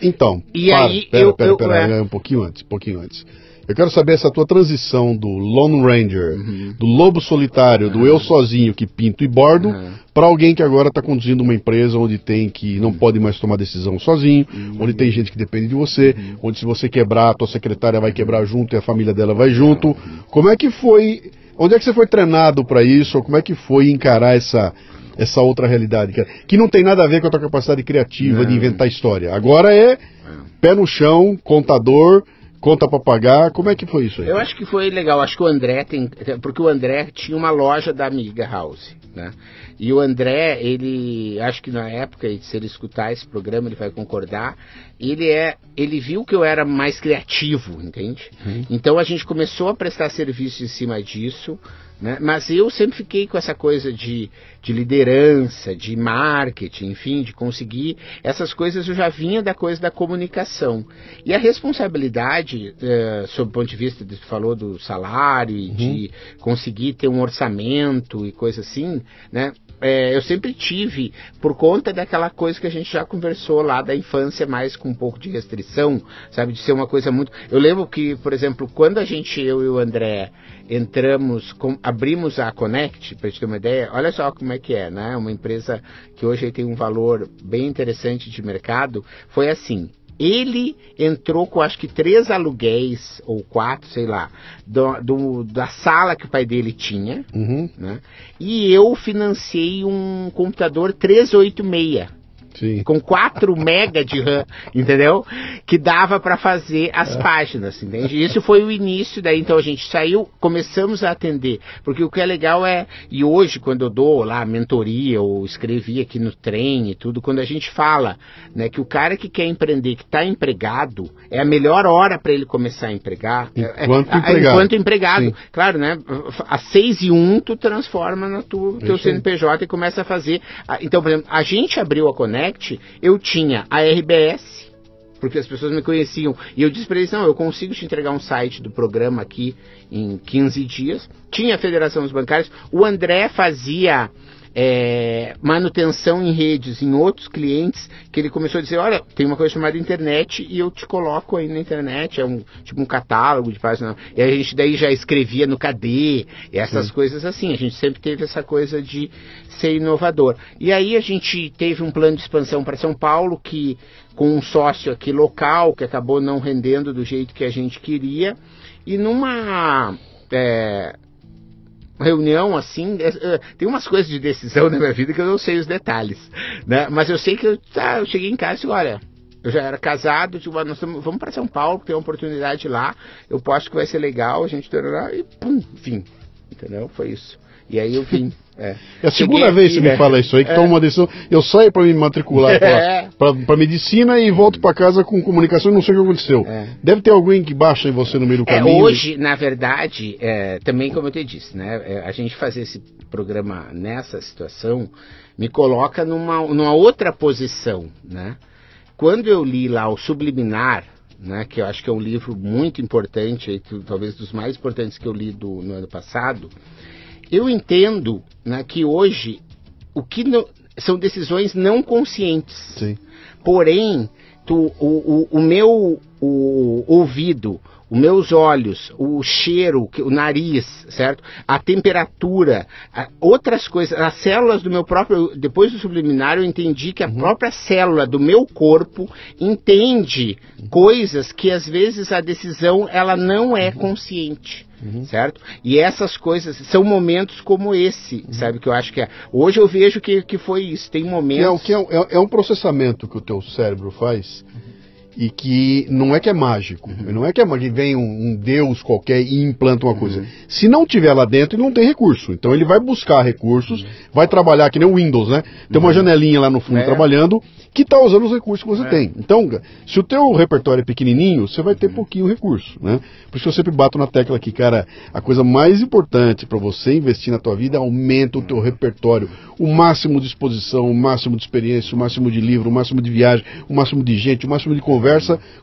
Então, E para, aí, pera, eu- pera, eu- pera, é, um pouquinho antes, um pouquinho antes. Eu quero saber essa tua transição do Lone Ranger, Uhum. do lobo solitário, do eu sozinho que pinto e bordo, Uhum. para alguém que agora está conduzindo uma empresa onde tem que não pode mais tomar decisão sozinho, Uhum. onde tem gente que depende de você, onde se você quebrar, a tua secretária vai quebrar junto e a família dela vai junto. Como é que foi? Onde é que você foi treinado para isso? Ou como é que foi encarar essa essa outra realidade, cara? Que não tem nada a ver com a tua capacidade criativa de inventar história. Agora é pé no chão, contador, conta pra pagar. Como é que foi isso aí? Eu acho que foi legal. Acho que o André tem. Porque o André tinha uma loja da Amiga House, né? E o André, ele. Acho que na época, se ele escutar esse programa, ele vai concordar. Ele é. Ele viu que eu era mais criativo, entende? Então a gente começou a prestar serviço em cima disso. Né? Mas eu sempre fiquei com essa coisa de, de liderança, de marketing, enfim, de conseguir essas coisas. Eu já vinha da coisa da comunicação. E a responsabilidade, eh, sob o ponto de vista de tu falou do salário e de conseguir ter um orçamento e coisa assim, né? É, eu sempre tive, por conta daquela coisa que a gente já conversou lá da infância, mais com um pouco de restrição, sabe? De ser uma coisa muito. Eu lembro que, por exemplo, quando a gente, eu e o André, entramos, com- abrimos a Connect, para gente ter uma ideia, olha só como é que é, né? Uma empresa que hoje tem um valor bem interessante de mercado, foi assim. Ele entrou com acho que três aluguéis, ou quatro, sei lá, do, do- da sala que o pai dele tinha, Uhum, né? E eu financiei um computador 386 sim. com 4 mega de RAM, entendeu? Que dava para fazer as páginas, entende? Isso foi o início, daí então a gente saiu, começamos a atender, porque o que é legal é, e hoje quando eu dou lá mentoria ou escrevi aqui no trem e tudo, quando a gente fala, né, que o cara que quer empreender, que está empregado, é a melhor hora para ele começar a empregar. É- Enquanto é- empregado. Enquanto empregado. Sim. Claro, né? A 6 e 1 tu transforma no teu, teu Isso. CNPJ e começa a fazer. a- Então, por exemplo, a gente abriu a Connect, eu tinha a RBS, porque as pessoas me conheciam, e eu disse para eles, não, eu consigo te entregar um site do programa aqui em 15 dias. Tinha a Federação dos Bancários, o André fazia é, manutenção em redes em outros clientes que ele começou a dizer, olha, tem uma coisa chamada internet e eu te coloco aí na internet, é um tipo um catálogo de páginas. E a gente daí já escrevia no KD, essas coisas assim. A gente sempre teve essa coisa de ser inovador. E aí a gente teve um plano de expansão para São Paulo que com um sócio aqui local que acabou não rendendo do jeito que a gente queria e numa é, reunião assim, é, é, tem umas coisas de decisão <laughs> na minha vida que eu não sei os detalhes, né? Mas eu sei que eu, tá, eu cheguei em casa e disse, olha, eu já era casado, "Ah, nós tamo- vamos para São Paulo, tem uma oportunidade lá, eu posso que vai ser legal, a gente e pum, vim, entendeu? Foi isso. E aí eu vim. É, É a segunda vez que você né? me fala isso aí, que É. toma uma decisão. Eu saio para me matricular É. para medicina e volto para casa com comunicação e não sei o que aconteceu. É. Deve ter alguém que baixa em você no meio do É, caminho. hoje, na verdade, é, também como eu te disse, né, é, a gente fazer esse programa nessa situação me coloca numa, numa outra posição, né? Quando eu li lá o Subliminar, né, que eu acho que é um livro muito importante, aí, tu- talvez dos mais importantes que eu li do, no ano passado, eu entendo né, que hoje o que não- são decisões não conscientes. Sim. Porém, tu, o, o, o meu o, ouvido, os meus olhos, o cheiro, o nariz, certo? A temperatura, a- outras coisas, as células do meu próprio. Depois do subliminar, eu entendi que a própria célula do meu corpo entende coisas que às vezes a decisão ela não é consciente. Uhum. certo? E essas coisas são momentos como esse, uhum. sabe? Que eu acho que é. Hoje eu vejo que, que foi isso. Tem momentos. Que é, que é, é um processamento que o teu cérebro faz. Uhum e que não é que é mágico, uhum. não é que é mágico, vem um, um, deus qualquer e implanta uma coisa. Uhum. Se não tiver lá dentro, ele não tem recurso. Então ele vai buscar recursos, uhum. vai trabalhar que nem o Windows, né? Tem uma uhum. janelinha lá no fundo é. trabalhando que está usando os recursos que você é. tem. Então, se o teu repertório é pequenininho, você vai ter uhum. pouquinho recurso, né? Por isso eu sempre bato na tecla aqui, cara, a coisa mais importante para você investir na tua vida é aumenta o teu repertório, o máximo de exposição, o máximo de experiência, o máximo de livro, o máximo de viagem, o máximo de gente, o máximo de conversa.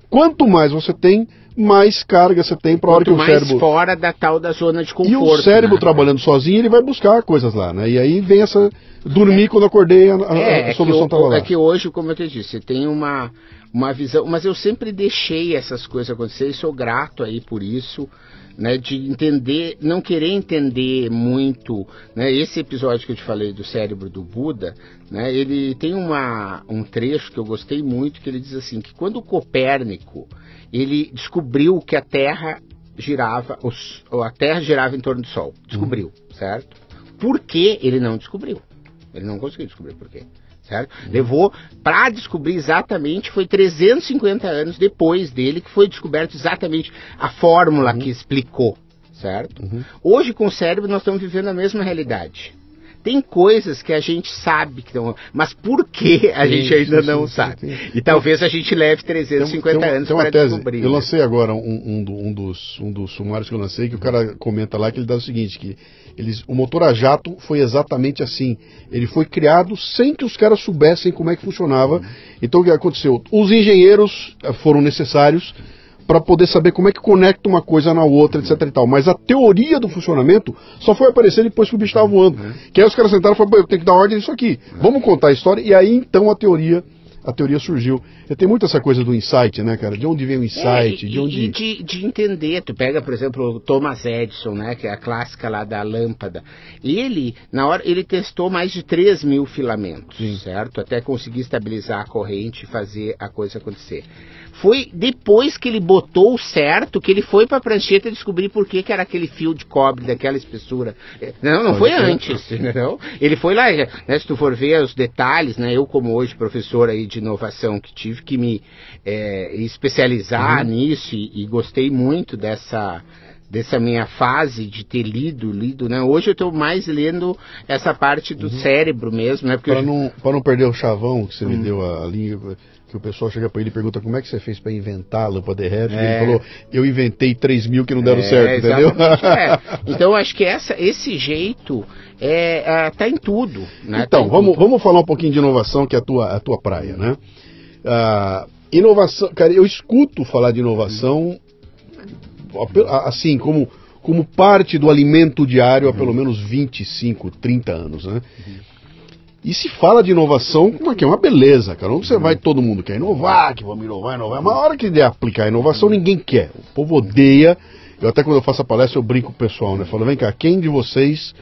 Quanto mais você tem, mais carga você tem para a hora que o mais cérebro fora da tal da zona de conforto. E o cérebro né? trabalhando sozinho, ele vai buscar coisas lá, né? E aí vem essa dormir é. quando acordei a, a, é, a solução estava lá. É que hoje, como eu te disse, tem uma uma visão, mas eu sempre deixei essas coisas acontecer e sou grato aí por isso. Né, de entender, não querer entender muito, né, esse episódio que eu te falei do cérebro do Buda, né, ele tem uma, um trecho que eu gostei muito que ele diz assim que quando Copérnico ele descobriu que a Terra girava, os, a Terra girava em torno do Sol, descobriu, uhum. certo? Por que ele não descobriu? Ele não conseguiu descobrir por quê. Certo? Levou para descobrir exatamente, foi 350 anos depois dele que foi descoberto exatamente a fórmula uhum. que explicou, certo? Uhum. Hoje com o cérebro nós estamos vivendo a mesma realidade. Tem coisas que a gente sabe que estão, mas por que a sim, gente ainda sim, não sim, sabe? E talvez a gente leve 350 tem, anos tem para descobrir. Eu lancei agora um, um, um, dos, um dos sumários que eu lancei, que o cara comenta lá que ele dá o seguinte, que eles, o motor a jato foi exatamente assim. Ele foi criado sem que os caras soubessem como é que funcionava. Então o que aconteceu? Os engenheiros eh, foram necessários para poder saber como é que conecta uma coisa na outra, etc e tal. Mas a teoria do funcionamento só foi aparecer depois que o bicho estava voando. Uhum. Que aí os caras sentaram e falaram, eu tenho que dar ordem nisso aqui. Uhum. Vamos contar a história. E aí então a teoria a teoria surgiu. Tenho muito essa coisa do insight, né, cara? De onde vem o insight? É, de onde. De, de, entender. Tu pega, por exemplo, o Thomas Edison, né? Que é a clássica lá da lâmpada. Ele, na hora, ele testou mais de 3 mil filamentos, Sim. certo? Até conseguir estabilizar a corrente e fazer a coisa acontecer. Foi depois que ele botou certo que ele foi para a prancheta descobrir por que, que era aquele fio de cobre daquela espessura. Não, não foi antes, <laughs> entendeu? Ele foi lá, né, se tu for ver os detalhes, né? Eu como hoje professor aí de inovação que tive que me é, especializar uhum. nisso e, e gostei muito dessa dessa minha fase de ter lido, lido, né? Hoje eu estou mais lendo essa parte do uhum. cérebro mesmo, né? Para não, não perder o chavão que você uhum. me deu a, a linha, que o pessoal chega para ele e pergunta como é que você fez para inventar a lâmpada elétrica. É. Ele falou, eu inventei 3 mil que não deram é, certo, entendeu? É. Então acho que essa, esse jeito é, é, tá em tudo. Né? Então, tá vamos, tudo. vamos falar um pouquinho de inovação, que é a tua, a tua praia, né? Ah, inovação, cara, eu escuto falar de inovação assim, como, como parte do alimento diário há pelo menos 25, 30 anos, né? E se fala de inovação, que é uma beleza, cara. Onde você vai, todo mundo quer inovar, que vamos inovar, inovar. Mas a hora que der aplicar a inovação, ninguém quer. O povo odeia. Eu até quando eu faço a palestra, eu brinco com o pessoal, né? Falo, vem cá, quem de vocês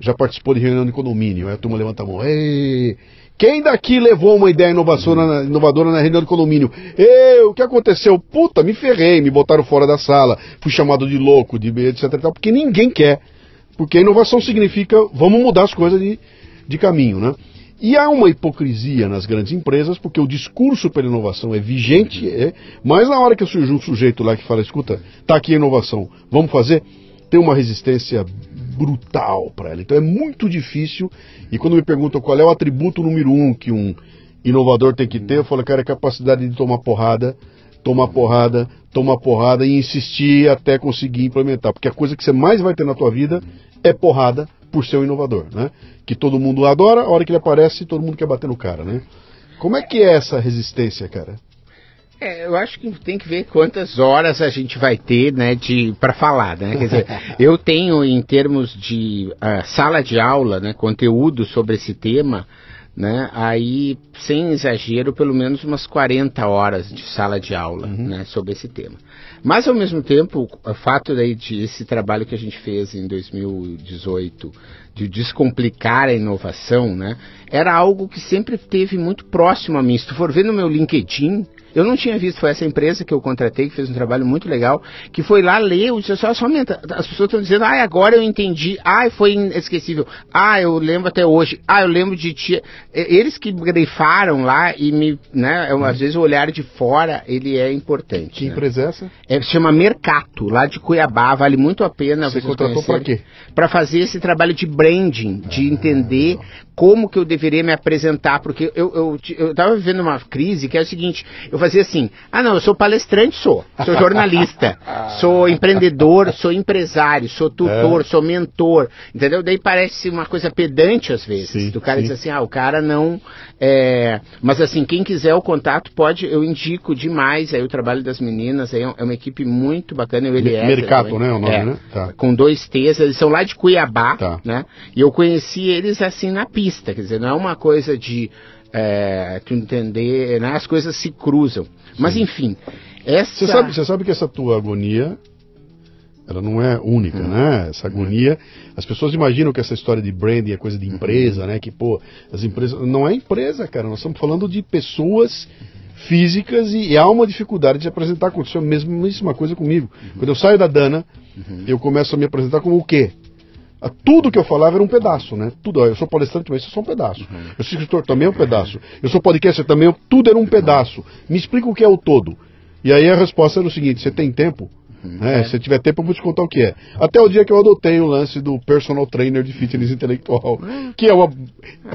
já participou de reunião de condomínio? Aí a turma levanta a mão. Ei, quem daqui levou uma ideia inovadora, inovadora na reunião de condomínio? Eu, o que aconteceu? Puta, me ferrei, me botaram fora da sala, fui chamado de louco, de etc e tal, porque ninguém quer. Porque inovação significa vamos mudar as coisas de, de caminho, né? E há uma hipocrisia nas grandes empresas, porque o discurso pela inovação é vigente, é, mas na hora que surge um sujeito lá que fala, escuta, tá aqui a inovação, vamos fazer, tem uma resistência brutal para ela. Então é muito difícil. E quando me perguntam qual é o atributo número um que um inovador tem que ter, eu falo, cara, é a capacidade de tomar porrada, tomar porrada, tomar porrada e insistir até conseguir implementar. Porque a coisa que você mais vai ter na tua vida é porrada por ser um inovador, né? Que todo mundo adora, a hora que ele aparece, todo mundo quer bater no cara, né? Como é que é essa resistência, cara? É, eu acho que tem que ver quantas horas a gente vai ter, né, de para falar, né? Quer dizer, <laughs> eu tenho em termos de uh, sala de aula, né, conteúdo sobre esse tema, né? Aí, sem exagero, pelo menos umas 40 horas de sala de aula, uhum. né, sobre esse tema. Mas ao mesmo tempo, o fato daí de esse trabalho que a gente fez em 2018 de descomplicar a inovação, né, era algo que sempre teve muito próximo a mim. Se tu for ver no meu LinkedIn, Eu não tinha visto, foi essa empresa que eu contratei, que fez um trabalho muito legal, que foi lá ler, eu disse, só, só as pessoas estão dizendo, ah, agora eu entendi, ah, foi inesquecível, ah, eu lembro até hoje, ah, eu lembro de tia. Eles que grifaram lá e me, né, às vezes o olhar de fora, ele é importante. Que né? empresa é essa? É, se chama Mercato, lá de Cuiabá, vale muito a pena Você contratou para quê? Para fazer esse trabalho de branding, de ah, entender como que eu deveria me apresentar, porque eu, eu, eu tava vivendo uma crise que é o seguinte, eu fazia assim, ah não, eu sou palestrante, sou, sou jornalista, <laughs> sou empreendedor, sou empresário, sou tutor, é. sou mentor, entendeu? Daí parece uma coisa pedante às vezes, sim, do cara sim. diz assim, ah, o cara não, é... mas assim, quem quiser o contato pode, eu indico demais aí o trabalho das meninas, aí é uma equipe muito bacana, eu ele é Mercato, né, o nome, é, né? Tá. Com dois T's, eles são lá de Cuiabá, tá. né? E eu conheci eles assim na pista pista, quer dizer, não é uma coisa de é, tu entender, né? as coisas se cruzam. Mas enfim, essa... Você sabe, você sabe que essa tua agonia, ela não é única, hum. né? Essa agonia, as pessoas imaginam que essa história de branding é coisa de empresa, hum. né? Que, pô, as empresas... Não é empresa, cara, nós estamos falando de pessoas físicas e, e há uma dificuldade de apresentar. Aconteceu a mesma coisa comigo. Uhum. Quando eu saio da Dana, uhum. eu começo a me apresentar como o quê? Tudo que eu falava era um pedaço, né? Tudo, eu sou palestrante, mas isso é só um pedaço. Uhum. Eu sou escritor também é um pedaço. Eu sou podcaster também, tudo era um pedaço. Me explica o que é o todo. E aí a resposta era o seguinte: você tem tempo? Né? É. Se tiver tempo, eu vou te contar o que é. Até o dia que eu adotei o lance do personal trainer de fitness intelectual, que é uma.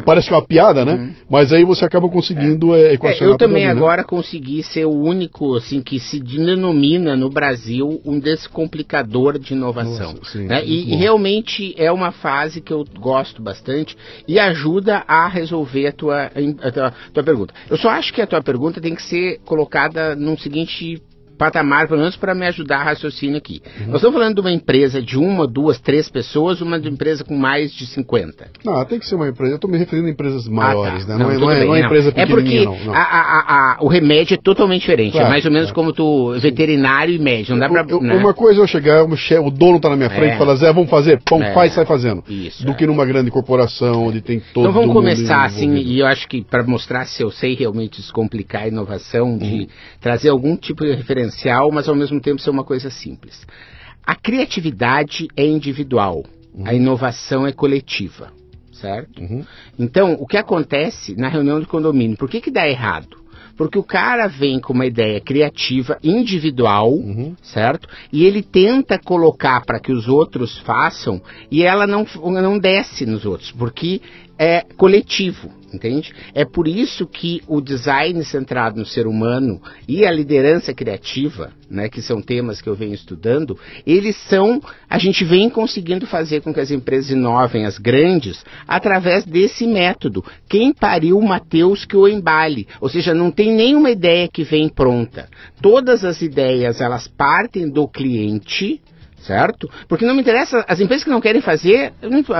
Parece que é uma piada, né? Uhum. Mas aí você acaba conseguindo é. equacionar. É, eu também agora consegui ser o único, assim, que se denomina no Brasil um descomplicador de inovação. Nossa, sim, né? e, e, realmente é uma fase que eu gosto bastante e ajuda a resolver a tua, a tua, a tua pergunta. Eu só acho que a tua pergunta tem que ser colocada num seguinte patamar, pelo menos para me ajudar a raciocínio aqui. Uhum. Nós estamos falando de uma empresa de uma, duas, três pessoas, uma empresa com mais de 50. Não, tem que ser uma empresa. Eu estou me referindo a empresas maiores, ah, tá. né? Não, não, é, não, é, não é empresa É porque não, não. A, a, a, o remédio é totalmente diferente. É claro, é mais ou menos como tu, veterinário e médico. Não dá pra, eu, né? Uma coisa é eu chegar, o, dono está na minha frente e é. fala, Zé, vamos fazer, pão, é. faz, sai fazendo. Isso, do que numa grande corporação onde tem todo Então vamos começar assim, e eu acho que para mostrar se eu sei realmente descomplicar a inovação, de uhum. trazer algum tipo de referencial, mas ao mesmo mesmo tempo ser uma coisa simples. A criatividade é individual, uhum. a inovação é coletiva, certo? Uhum. Então, o que acontece na reunião de condomínio? Por que, que dá errado? Porque o cara vem com uma ideia criativa, individual, uhum. certo? E ele tenta colocar para que os outros façam e ela não, não desce nos outros, porque é coletivo entende? É por isso que o design centrado no ser humano e a liderança criativa, né, que são temas que eu venho estudando, eles são, a gente vem conseguindo fazer com que as empresas inovem, as grandes, através desse método. Quem pariu Mateus que o embale, ou seja, não tem nenhuma ideia que vem pronta. Todas as ideias, elas partem do cliente, certo? Porque não me interessa, as empresas que não querem fazer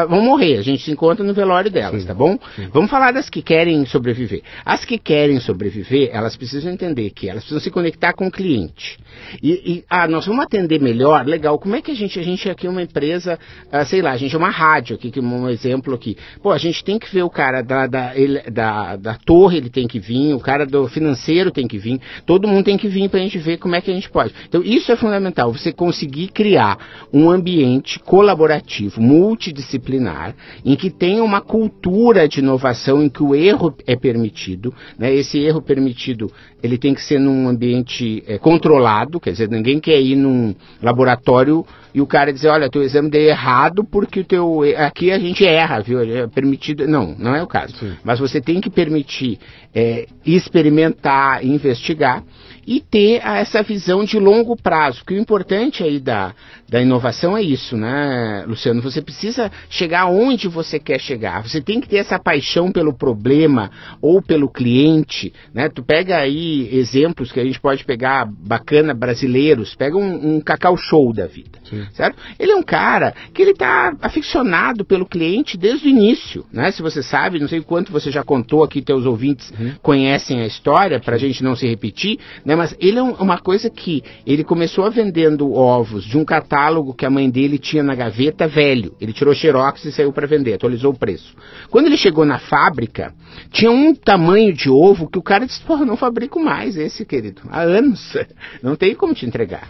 vão morrer, a gente se encontra no velório delas, sim, tá bom? Sim. Vamos falar das que querem sobreviver. As que querem sobreviver, elas precisam entender que elas precisam se conectar com o cliente. E, e ah, nós vamos atender melhor, legal, como é que a gente, a gente aqui é uma empresa, ah, sei lá, a gente é uma rádio aqui, que um exemplo aqui. Pô, a gente tem que ver o cara da, da, ele, da, da torre, ele tem que vir, o cara do financeiro tem que vir, todo mundo tem que vir para a gente ver como é que a gente pode. Então isso é fundamental, você conseguir criar um ambiente colaborativo, multidisciplinar, em que tenha uma cultura de inovação em que o erro é permitido. Né? Esse erro permitido ele tem que ser num ambiente é, controlado, quer dizer, ninguém quer ir num laboratório e o cara dizer, olha, teu exame deu errado porque o teu aqui a gente erra, viu? É permitido, não, não é o caso. Sim. Mas você tem que permitir é, experimentar, investigar e ter essa visão de longo prazo. Porque o importante aí da, da inovação é isso, né, Luciano? Você precisa chegar onde você quer chegar. Você tem que ter essa paixão pelo problema ou pelo cliente, né? Tu pega aí exemplos que a gente pode pegar bacana brasileiros, pega um, um Cacau Show da vida, Sim. certo? Ele é um cara que ele está aficionado pelo cliente desde o início, né? Se você sabe, não sei quanto você já contou aqui, teus ouvintes uhum. conhecem a história, para a gente não se repetir, né? mas ele é um, uma coisa que ele começou vendendo ovos de um catálogo que a mãe dele tinha na gaveta velho. Ele tirou xerox e saiu para vender, atualizou o preço. Quando ele chegou na fábrica, tinha um tamanho de ovo que o cara disse: Porra, não fabrico mais esse, querido. Há anos. <laughs> Não tem como te entregar.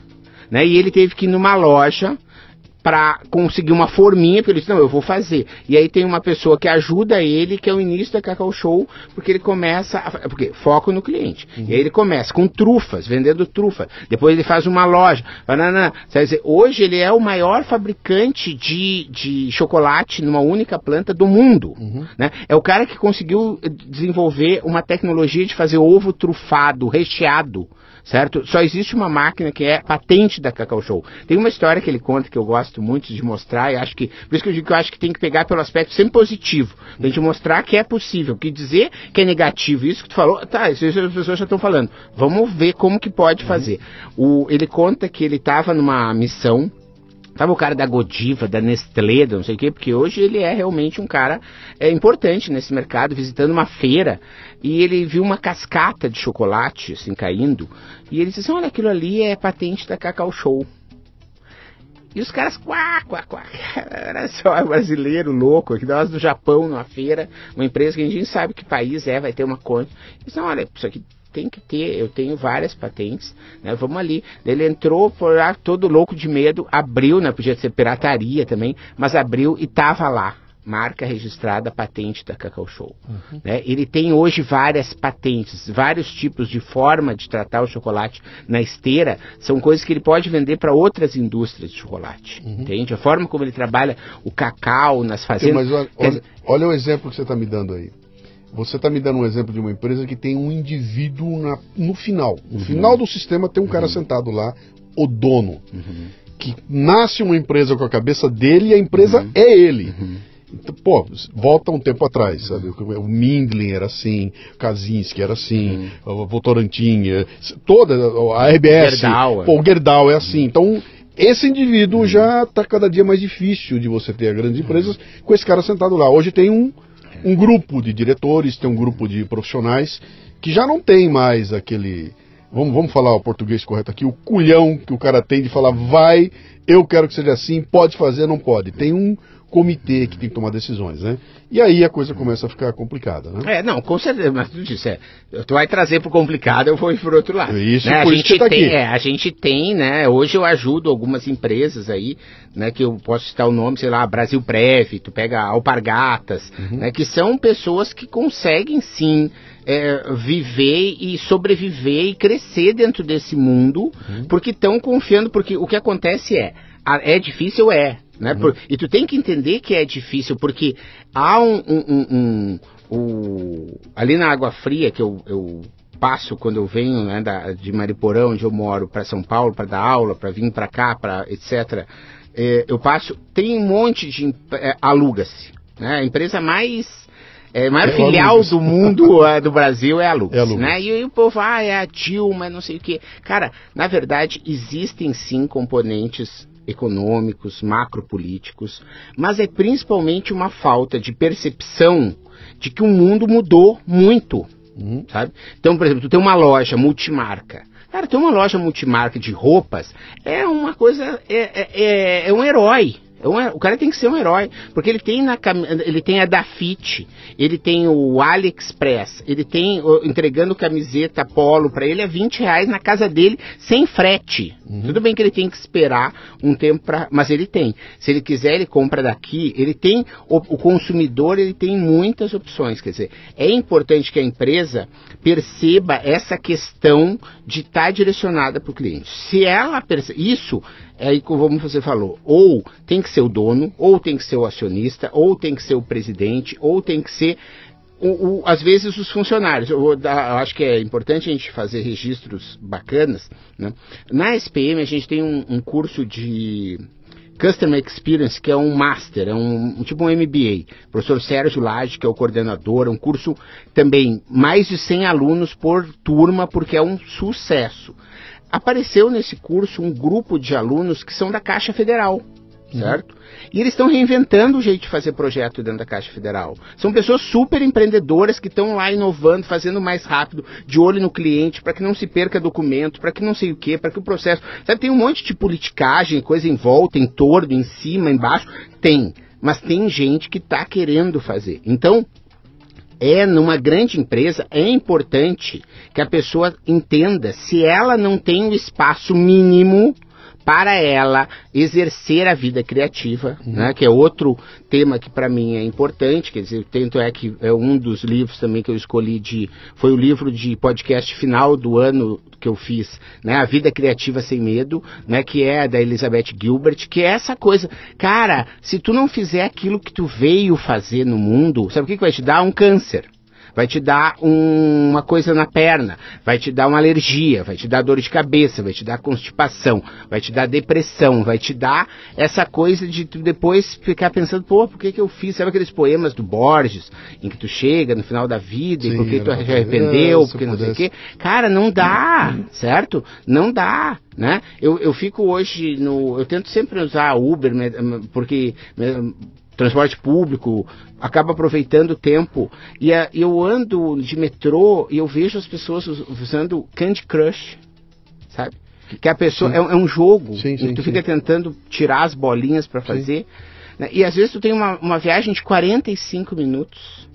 Né? E ele teve que ir numa loja para conseguir uma forminha, porque ele disse, não, eu vou fazer. E aí tem uma pessoa que ajuda ele, que é o início da Cacau Show, porque ele começa, a, porque foco no cliente. Uhum. E aí ele começa com trufas, vendendo trufa. Depois ele faz uma loja. Banana, dizer, hoje ele é o maior fabricante de, de chocolate numa única planta do mundo. Uhum. Né? É o cara que conseguiu desenvolver uma tecnologia de fazer ovo trufado, recheado certo? Só existe uma máquina que é patente da Cacau Show. Tem uma história que ele conta que eu gosto muito de mostrar, e acho que, por isso que eu digo que eu acho que tem que pegar pelo aspecto sempre positivo, pra gente mostrar que é possível, que dizer que é negativo, isso que tu falou, tá, isso as pessoas já estão falando. Vamos ver como que pode fazer. O, ele conta que ele estava numa missão Sabe o cara da Godiva, da Nestlé, não sei o quê, porque hoje ele é realmente um cara é, importante nesse mercado, visitando uma feira, e ele viu uma cascata de chocolate, assim, caindo, e ele disse assim, olha, aquilo ali é patente da Cacau Show. E os caras, quá, quá, quá, <laughs> era só brasileiro louco, que nós do Japão, numa feira, uma empresa que a gente sabe que país é, vai ter uma conta. Eles olha, isso aqui tem que ter, eu tenho várias patentes, né? Vamos ali. Ele entrou por lá todo louco de medo, abriu, né? Podia ser pirataria também, mas abriu e tava lá. Marca registrada, patente da Cacau Show. Uhum. Né? Ele tem hoje várias patentes, vários tipos de forma de tratar o chocolate na esteira. São coisas que ele pode vender para outras indústrias de chocolate. Uhum. Entende? A forma como ele trabalha o cacau nas fazendas. Mas olha, olha o exemplo que você está me dando aí. Você está me dando um exemplo de uma empresa que tem um indivíduo na, no final. No uhum. final do sistema tem um cara uhum. sentado lá, o dono. Uhum. Que nasce uma empresa com a cabeça dele e a empresa uhum. é ele. Uhum. Então, pô, volta um tempo atrás, sabe? O Mindlin era assim, Kaczynski era assim, uhum. o Votorantim, toda a RBS, Gerdau, pô, o Gerdau é assim. Então, esse indivíduo já está cada dia mais difícil de você ter grandes empresas com esse cara sentado lá. Hoje tem um um grupo de diretores, tem um grupo de profissionais que já não tem mais aquele. Vamos, vamos falar o português correto aqui, o culhão que o cara tem de falar, vai, eu quero que seja assim, pode fazer, não pode. Tem um, comitê que tem que tomar decisões, né? E aí a coisa começa a ficar complicada, né? É, não, com certeza, mas tu disse, é, tu vai trazer pro complicado, eu vou ir por outro lado. Isso, né? por a isso gente tá tem, é, a gente tem, né, hoje eu ajudo algumas empresas aí, né, que eu posso citar o nome, sei lá, Brasil Prev, tu pega Alpargatas, uhum. né, que são pessoas que conseguem sim é, viver e sobreviver e crescer dentro desse mundo, uhum. porque estão confiando, porque o que acontece é, é difícil, é, né? Uhum. Por, e tu tem que entender que é difícil, porque há um. um, um, um o, ali na Água Fria, que eu, eu passo quando eu venho né, da, de Mariporão, onde eu moro, para São Paulo, para dar aula, para vir para cá, para etc. É, eu passo, tem um monte de. É, aluga-se. Né? A empresa mais. É, maior é filial do mundo <laughs> é, do Brasil é a Lux, é a Lux. né? E, e o povo, ah, é a Dilma, não sei o quê. Cara, na verdade, existem sim componentes econômicos, macropolíticos, mas é principalmente uma falta de percepção de que o mundo mudou muito, uhum. sabe? Então, por exemplo, tu tem uma loja multimarca. Cara, ter uma loja multimarca de roupas é uma coisa, é, é, é, é um herói, o cara tem que ser um herói, porque ele tem, na, ele tem a Dafit, ele tem o AliExpress, ele tem entregando camiseta polo para ele a 20 reais na casa dele, sem frete. Uhum. Tudo bem que ele tem que esperar um tempo para, mas ele tem. Se ele quiser, ele compra daqui. Ele tem o, o consumidor, ele tem muitas opções. Quer dizer, é importante que a empresa perceba essa questão de estar tá direcionada para o cliente. Se ela percebe isso, é aí como você falou, ou tem que ser o dono, ou tem que ser o acionista, ou tem que ser o presidente, ou tem que ser o, o, às vezes os funcionários, eu, dar, eu, acho que é importante a gente fazer registros bacanas. Né? Na SPM a gente tem um, um, curso de Customer Experience, que é um Master, é um, um tipo um MBA. O professor Sérgio Lage, que é o coordenador, é um curso também mais de 100 alunos por turma, porque é um sucesso. Apareceu nesse curso um grupo de alunos que são da Caixa Federal. uhum. certo? E eles estão reinventando o jeito de fazer projeto dentro da Caixa Federal. São pessoas super empreendedoras que estão lá inovando, fazendo mais rápido, de olho no cliente, para que não se perca documento, para que não sei o quê, para que o processo. Sabe, tem um monte de politicagem, coisa em volta, em torno, em cima, embaixo. Tem. Mas tem gente que está querendo fazer. Então, é numa grande empresa é importante que a pessoa entenda se ela não tem o espaço mínimo para ela exercer a vida criativa, uhum. né, que é outro tema que para mim é importante, quer dizer, tanto é que é um dos livros também que eu escolhi de foi o livro de podcast final do ano que eu fiz, né, A Vida Criativa Sem Medo, né, que é da Elizabeth Gilbert, que é essa coisa, cara, se tu não fizer aquilo que tu veio fazer no mundo, sabe o que, que vai te dar? Um câncer vai te dar um, uma coisa na perna, vai te dar uma alergia, vai te dar dor de cabeça, vai te dar constipação, vai te dar depressão, vai te dar essa coisa de tu depois ficar pensando, pô, por que, que eu fiz? Sabe aqueles poemas do Borges, em que tu chega no final da vida Sim, e por que tu se arrependeu, é, porque não sei o quê? Cara, não dá, certo? Não dá. Né? Eu, eu fico hoje no. Eu tento sempre usar Uber, porque transporte público, acaba aproveitando o tempo. E a, eu ando de metrô e eu vejo as pessoas usando Candy Crush, sabe? Que a pessoa é, é, um jogo sim, sim, tu fica tentando tirar as bolinhas para fazer. Né? E às vezes tu tem uma, uma viagem de 45 minutos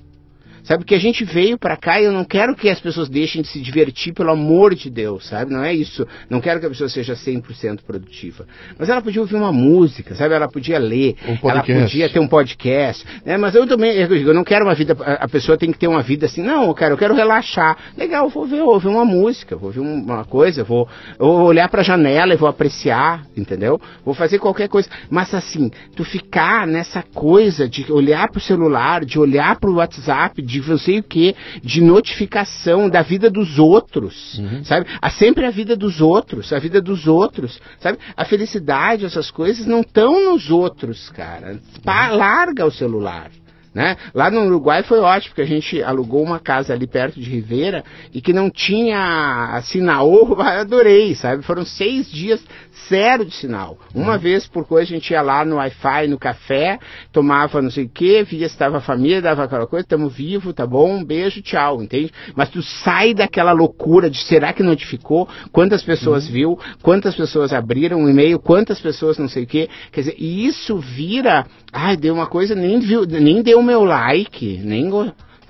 Sabe que a gente veio para cá e eu não quero que as pessoas deixem de se divertir, pelo amor de Deus, sabe? Não é isso. Não quero que a pessoa seja 100% produtiva. Mas ela podia ouvir uma música, sabe? Ela podia ler, um ela podia ter um podcast, né? Mas eu também, eu, digo, eu não quero uma vida, a pessoa tem que ter uma vida assim, não, eu quero, eu quero relaxar. Legal, vou ver, ouvir uma música, vou ouvir uma coisa, vou, vou olhar para a janela e vou apreciar, entendeu? Vou fazer qualquer coisa. Mas assim, tu ficar nessa coisa de olhar para o celular, de olhar para o WhatsApp, de não sei o que, de notificação da vida dos outros, uhum. sabe? Há sempre a vida dos outros, a vida dos outros, sabe? A felicidade, essas coisas não estão nos outros, cara. Uhum. Larga o celular. Né? Lá no Uruguai foi ótimo, porque a gente alugou uma casa ali perto de Ribeira e que não tinha sinal, <laughs> eu adorei, sabe? Foram seis dias zero de sinal. Uma uhum. vez por coisa a gente ia lá no Wi-Fi, no café, tomava não sei o que, via se estava a família, dava aquela coisa, estamos vivos, tá bom, um beijo, tchau, entende? Mas tu sai daquela loucura de será que notificou? Quantas pessoas uhum. viu? Quantas pessoas abriram o e-mail? Quantas pessoas não sei o que? Quer dizer, e isso vira, ai, deu uma coisa, nem, viu, nem deu o meu like, nem.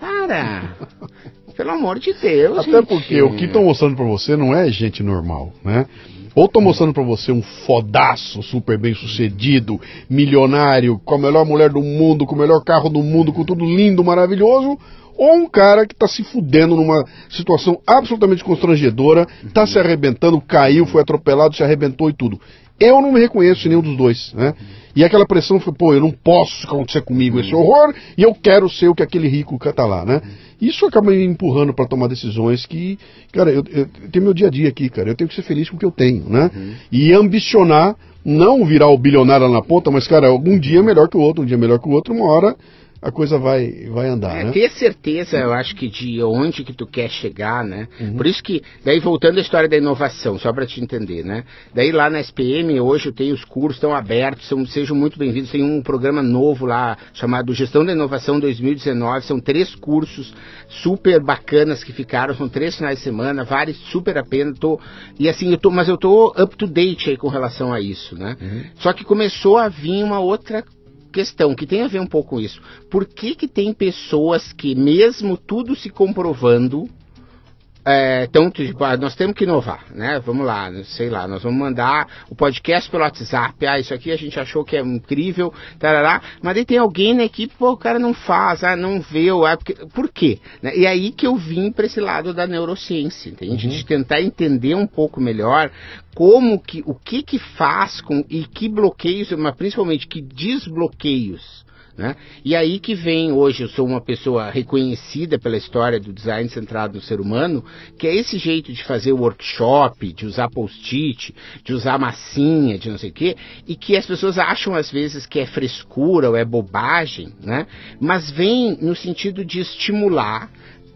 Cara, <laughs> pelo amor de Deus. Até gente. porque o que estão mostrando para você não é gente normal, né? Ou estão mostrando para você um fodaço super bem sucedido, milionário, com a melhor mulher do mundo, com o melhor carro do mundo, com tudo lindo, maravilhoso, ou um cara que está se fudendo numa situação absolutamente constrangedora, está se arrebentando, caiu, foi atropelado, se arrebentou e tudo. Eu não me reconheço em nenhum dos dois, né? E aquela pressão foi, pô, eu não posso acontecer comigo esse horror e eu quero ser o que aquele rico tá lá, né? Isso acaba me empurrando para tomar decisões que, cara, eu, eu, tenho meu dia a dia aqui, cara, eu tenho que ser feliz com o que eu tenho, né? Uhum. E ambicionar, não virar o bilionário lá na ponta, mas, cara, algum dia é melhor que o outro, um dia é melhor que o outro, uma hora a coisa vai, vai andar, é, né? Ter certeza, eu acho que de onde que tu quer chegar, né? Uhum. Por isso que, daí voltando à história da inovação, só para te entender, né? Daí lá na SPM, hoje eu tenho os cursos, estão abertos, são, sejam muito bem-vindos, tem um programa novo lá, chamado Gestão da Inovação 2019, são três cursos super bacanas que ficaram, são três finais de semana, vários super a pena, tô, e assim, eu tô, mas eu tô up to date aí com relação a isso, né? Uhum. Só que começou a vir uma outra questão que tem a ver um pouco com isso. Por que, que tem pessoas que, mesmo tudo se comprovando, é, então, tipo, ah, nós temos que inovar, né? Vamos lá, sei lá, nós vamos mandar o podcast pelo WhatsApp. Ah, isso aqui a gente achou que é incrível, tarará. Mas aí tem alguém na equipe, pô, o cara não faz, ah, não vê, ah, porque, por quê? Né? E aí que eu vim para esse lado da neurociência, entende? Uhum. De tentar entender um pouco melhor como que, o que que faz com, e que bloqueios, mas principalmente que desbloqueios né? E aí que vem, hoje eu sou uma pessoa reconhecida pela história do design centrado no ser humano, que é esse jeito de fazer workshop, de usar post-it, de usar massinha, de não sei o quê, e que as pessoas acham às vezes que é frescura ou é bobagem, né? mas vem no sentido de estimular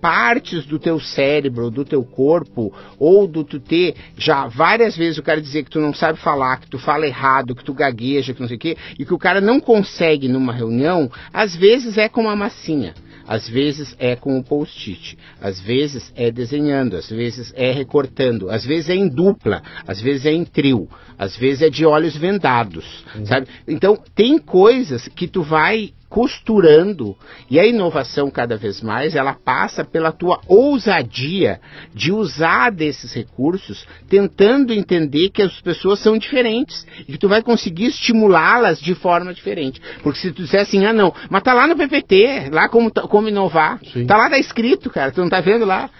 partes do teu cérebro, do teu corpo, ou do tu ter já várias vezes o cara dizer que tu não sabe falar, que tu fala errado, que tu gagueja, que não sei o quê, e que o cara não consegue numa reunião, às vezes é com uma massinha. Às vezes é com o post-it, às vezes é desenhando, às vezes é recortando, às vezes é em dupla, às vezes é em trio, às vezes é de olhos vendados, uhum. sabe? Então tem coisas que tu vai costurando. E a inovação cada vez mais ela passa pela tua ousadia de usar desses recursos tentando entender que as pessoas são diferentes e que tu vai conseguir estimulá-las de forma diferente. Porque se tu disser assim ah não mas tá lá no PPT lá como como inovar Sim. tá lá tá escrito cara tu não tá vendo lá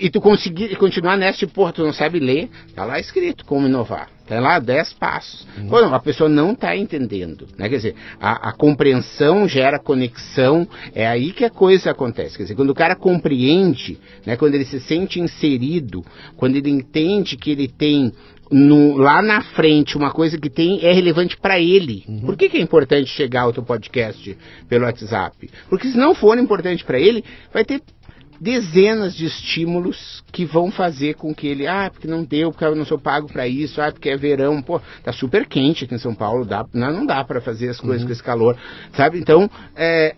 e tu conseguir continuar nessa tipo, porra tu não sabe ler tá lá escrito como inovar Tem lá 10 passos. Uhum. Pô, a pessoa não está entendendo. Né? Quer dizer, a, a, compreensão gera conexão, é aí que a coisa acontece. Quer dizer, quando o cara compreende, né, quando ele se sente inserido, quando ele entende que ele tem no, lá na frente uma coisa que tem é relevante para ele. Uhum. Por que, que, é importante chegar ao teu podcast pelo WhatsApp? Porque se não for importante para ele, vai ter dezenas de estímulos que vão fazer com que ele, ah, porque não deu, porque eu não sou pago para isso, ah, porque é verão, pô, tá super quente aqui em São Paulo, dá, não, não dá para fazer as coisas uhum. com esse calor, sabe? Então, é,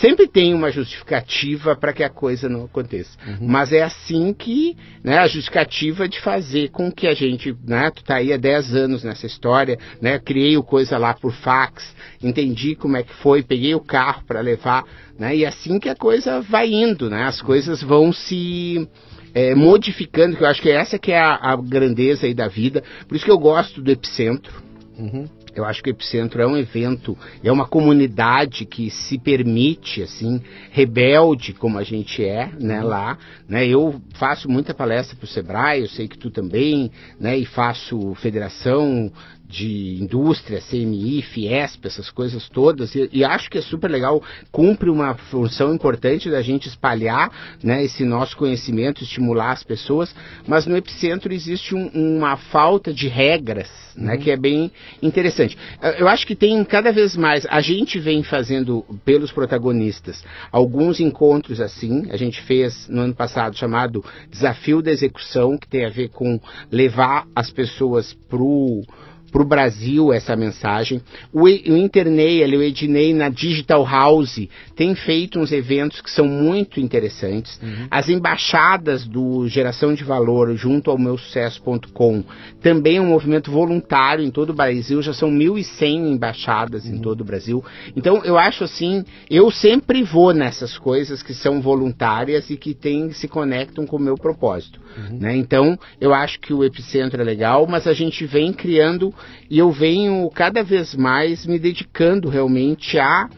sempre tem uma justificativa para que a coisa não aconteça. Uhum. Mas é assim que, né, a justificativa de fazer com que a gente, né, tu tá aí há 10 anos nessa história, né, criei o coisa lá por fax, entendi como é que foi, peguei o carro para levar, né, e é assim que a coisa vai indo, né, as coisas vão se é, modificando, que eu acho que essa que é a, a grandeza aí da vida, por isso que eu gosto do epicentro, Uhum. Eu acho que o Epicentro é um evento, é uma comunidade que se permite, assim, rebelde como a gente é, né, uhum. lá, né, eu faço muita palestra para o Sebrae, eu sei que tu também, né, e faço federação de indústria, CMI, Fiesp, essas coisas todas, e, e, acho que é super legal, cumpre uma função importante da gente espalhar né, esse nosso conhecimento, estimular as pessoas, mas no epicentro existe um, uma falta de regras, né, uhum. que é bem interessante. Eu acho que tem cada vez mais, a gente vem fazendo pelos protagonistas alguns encontros assim, a gente fez no ano passado chamado Desafio da Execução, que tem a ver com levar as pessoas para o para o Brasil essa mensagem. O, o Internei, o Ednei na Digital House tem feito uns eventos que são muito interessantes. Uhum. As embaixadas do Geração de Valor junto ao meu sucesso.com também é um movimento voluntário em todo o Brasil, já são 1.100 embaixadas uhum. em todo o Brasil. Então eu acho assim, eu sempre vou nessas coisas que são voluntárias e que tem, se conectam com o meu propósito. Uhum. Né? Então eu acho que o Epicentro é legal, mas a gente vem criando e eu venho cada vez mais me dedicando realmente a